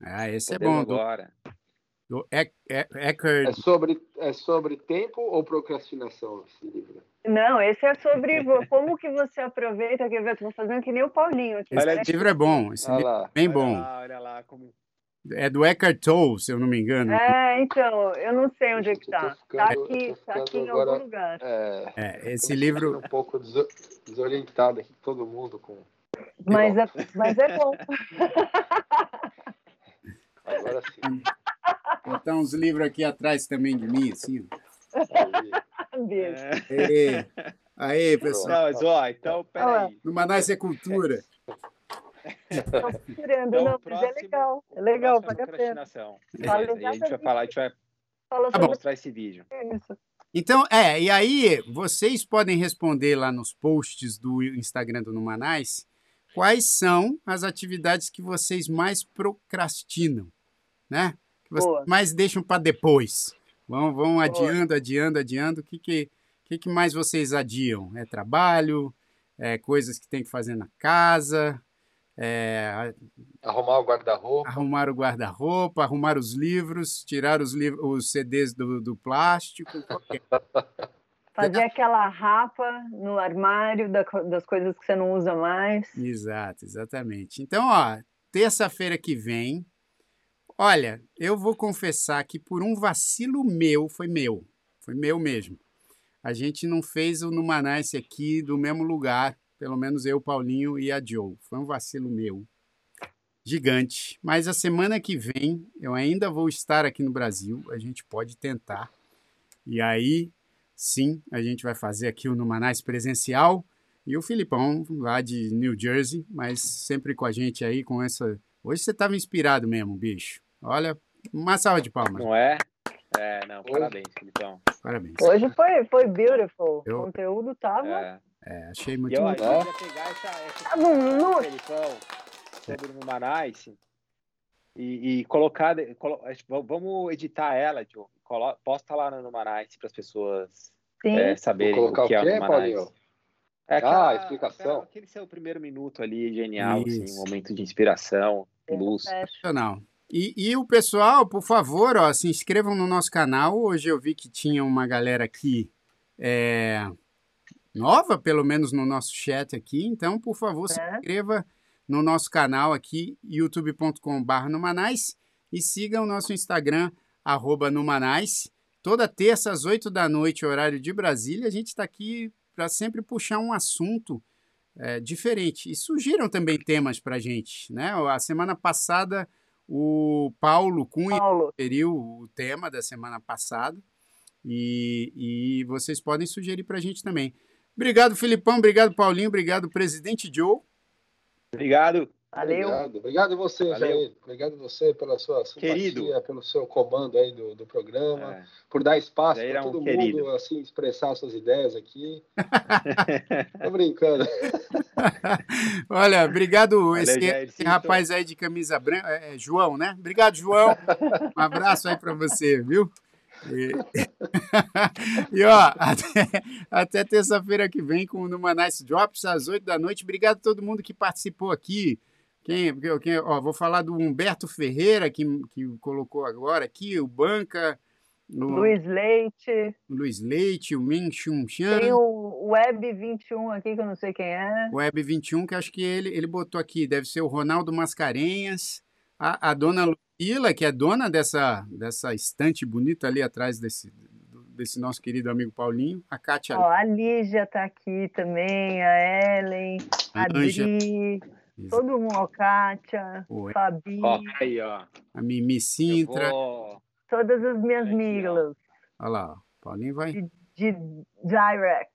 Speaker 1: Ah, esse é Poder é bom.
Speaker 2: Do agora.
Speaker 1: Do Eckhart.
Speaker 3: É sobre, é sobre tempo ou procrastinação esse livro?
Speaker 4: Não, esse é sobre como que você aproveita, que eu estou fazendo que nem o Paulinho aqui.
Speaker 1: Esse livro é bom, esse livro é bem bom.
Speaker 2: Olha lá, olha lá como
Speaker 1: é do Eckhart Tolle, se eu não me engano.
Speaker 4: É, então, eu não sei onde é que está. Está aqui, tá aqui em agora, algum lugar. É,
Speaker 1: é esse livro...
Speaker 3: Um pouco desorientado aqui, todo mundo com...
Speaker 4: Mas é, mas é bom.
Speaker 3: Agora sim.
Speaker 1: Botar uns livros aqui atrás também de mim, assim.
Speaker 4: Aí,
Speaker 1: é. aí pessoal.
Speaker 2: Não, mas, ó, então, peraí.
Speaker 1: No Manaus é cultura.
Speaker 4: Estou procurando, então, não, próximo, mas é legal. É legal, vale a pena.
Speaker 2: Beleza, e a gente vai falar, a gente vai tá mostrar esse vídeo.
Speaker 1: Isso. Então, é, e aí vocês podem responder lá nos posts do Instagram do Numanais quais são as atividades que vocês mais procrastinam, né? Que vocês Boa. mais deixam para depois. Vão, vão adiando, adiando, adiando. O que, que, que, que mais vocês adiam? É trabalho? É coisas que tem que fazer na casa? É,
Speaker 3: arrumar o guarda-roupa.
Speaker 1: Arrumar o guarda-roupa, arrumar os livros, tirar os, livros, os CDs do, do plástico.
Speaker 4: Fazer aquela rapa no armário da, das coisas que você não usa mais.
Speaker 1: Exato, exatamente. Então, ó, terça-feira que vem, olha, eu vou confessar que por um vacilo meu, foi meu, foi meu mesmo. A gente não fez o Numanice aqui do mesmo lugar pelo menos eu, Paulinho e a Joe. Foi um vacilo meu. Gigante. Mas a semana que vem eu ainda vou estar aqui no Brasil. A gente pode tentar. E aí, sim, a gente vai fazer aqui o Numanais presencial. E o Filipão, lá de New Jersey, mas sempre com a gente aí, com essa. Hoje você estava inspirado mesmo, bicho. Olha, uma salva de palmas.
Speaker 2: Não é? É, não, parabéns, Filipão.
Speaker 1: Parabéns.
Speaker 4: Hoje foi, foi beautiful. Eu... O conteúdo tava. É.
Speaker 1: É, achei muito
Speaker 2: eu, legal. Eu ia pegar essa, essa ah, no, Felipão, sobre o Numanice e, e colocar, colo, vamos editar ela, Joe, colo, posta lá no Numanice para as pessoas é, saberem o que, o que é o Numanice.
Speaker 3: É aquela, ah, explicação. Aquela,
Speaker 2: aquele seu primeiro minuto ali, genial, assim, um momento de inspiração, luz.
Speaker 1: Não. E, e o pessoal, por favor, ó, se inscrevam no nosso canal. Hoje eu vi que tinha uma galera aqui é, nova, pelo menos no nosso chat aqui. Então, por favor, é. se inscreva no nosso canal aqui, youtube.com.br Numanais, e siga o nosso Instagram, arroba Numanais. Toda terça às 8 da noite, horário de Brasília, a gente está aqui para sempre puxar um assunto é, diferente. E surgiram também temas para a gente. Né? A semana passada, o Paulo Cunha sugeriu o tema da semana passada. E, e vocês podem sugerir para a gente também. Obrigado, Filipão. Obrigado, Paulinho. Obrigado, presidente Joe.
Speaker 2: Obrigado.
Speaker 4: Valeu.
Speaker 3: Obrigado, obrigado você, Valeu. Jair. Obrigado você pela sua simpatia, querido. pelo seu comando aí do, do programa, é. por dar espaço para é todo um mundo querido. assim expressar suas ideias aqui. Tô brincando.
Speaker 1: Olha, obrigado Valeu, esse, esse rapaz aí de camisa branca, é, é, João, né? Obrigado, João. Um abraço aí para você, viu? E, e ó, até, até terça-feira que vem com o Numa Nice Drops às 8 da noite. Obrigado a todo mundo que participou aqui. Quem, quem, ó, vou falar do Humberto Ferreira, que, que colocou agora aqui, o Banca.
Speaker 4: Luiz Leite.
Speaker 1: Luiz Leite, o Min Chun Chan.
Speaker 4: Tem o Web 21 aqui, que eu não sei quem é.
Speaker 1: Web 21, que acho que ele, ele botou aqui, deve ser o Ronaldo Mascarenhas, a, a dona Lucila, que é dona dessa, dessa estante bonita ali atrás desse, desse nosso querido amigo Paulinho, a Kátia.
Speaker 4: Ó, a Lígia está aqui também, a Ellen, a, a Adri. Todo mundo, ó, Kátia, Oi. Fabi.
Speaker 2: Ó, aí, ó.
Speaker 1: A Mimi Sintra.
Speaker 4: Vou... Todas as minhas miglas.
Speaker 1: Olha lá, o Paulinho vai.
Speaker 4: De, de direct.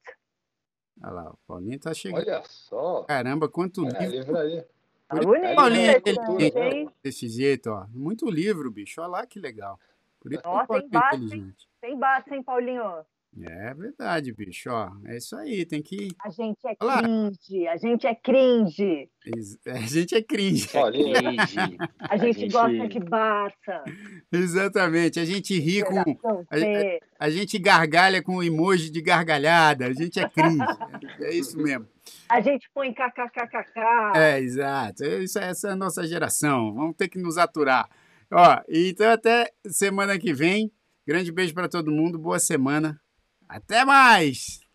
Speaker 1: Olha lá, o Paulinho tá chegando.
Speaker 3: Olha só.
Speaker 1: Caramba, quanto
Speaker 3: é, livro. livraria.
Speaker 1: Por bonito, Paulinho é inteligente desse jeito, ó. Muito livro, bicho. Olha lá que legal.
Speaker 4: Por isso ó, tem base, tem base, hein, Paulinho?
Speaker 1: É verdade, bicho. Ó, é isso aí, tem que.
Speaker 4: A gente é Olá. cringe, a gente é cringe.
Speaker 1: A gente é cringe.
Speaker 4: Olha, a, a gente gosta de Barça.
Speaker 1: Exatamente, a gente ri com. A, a, gente gargalha com emoji de gargalhada, a gente é cringe. é isso mesmo.
Speaker 4: A gente põe kkkk.
Speaker 1: É, exato. Isso, essa é a nossa geração. Vamos ter que nos aturar. Ó, então até semana que vem. Grande beijo para todo mundo, boa semana. Até mais!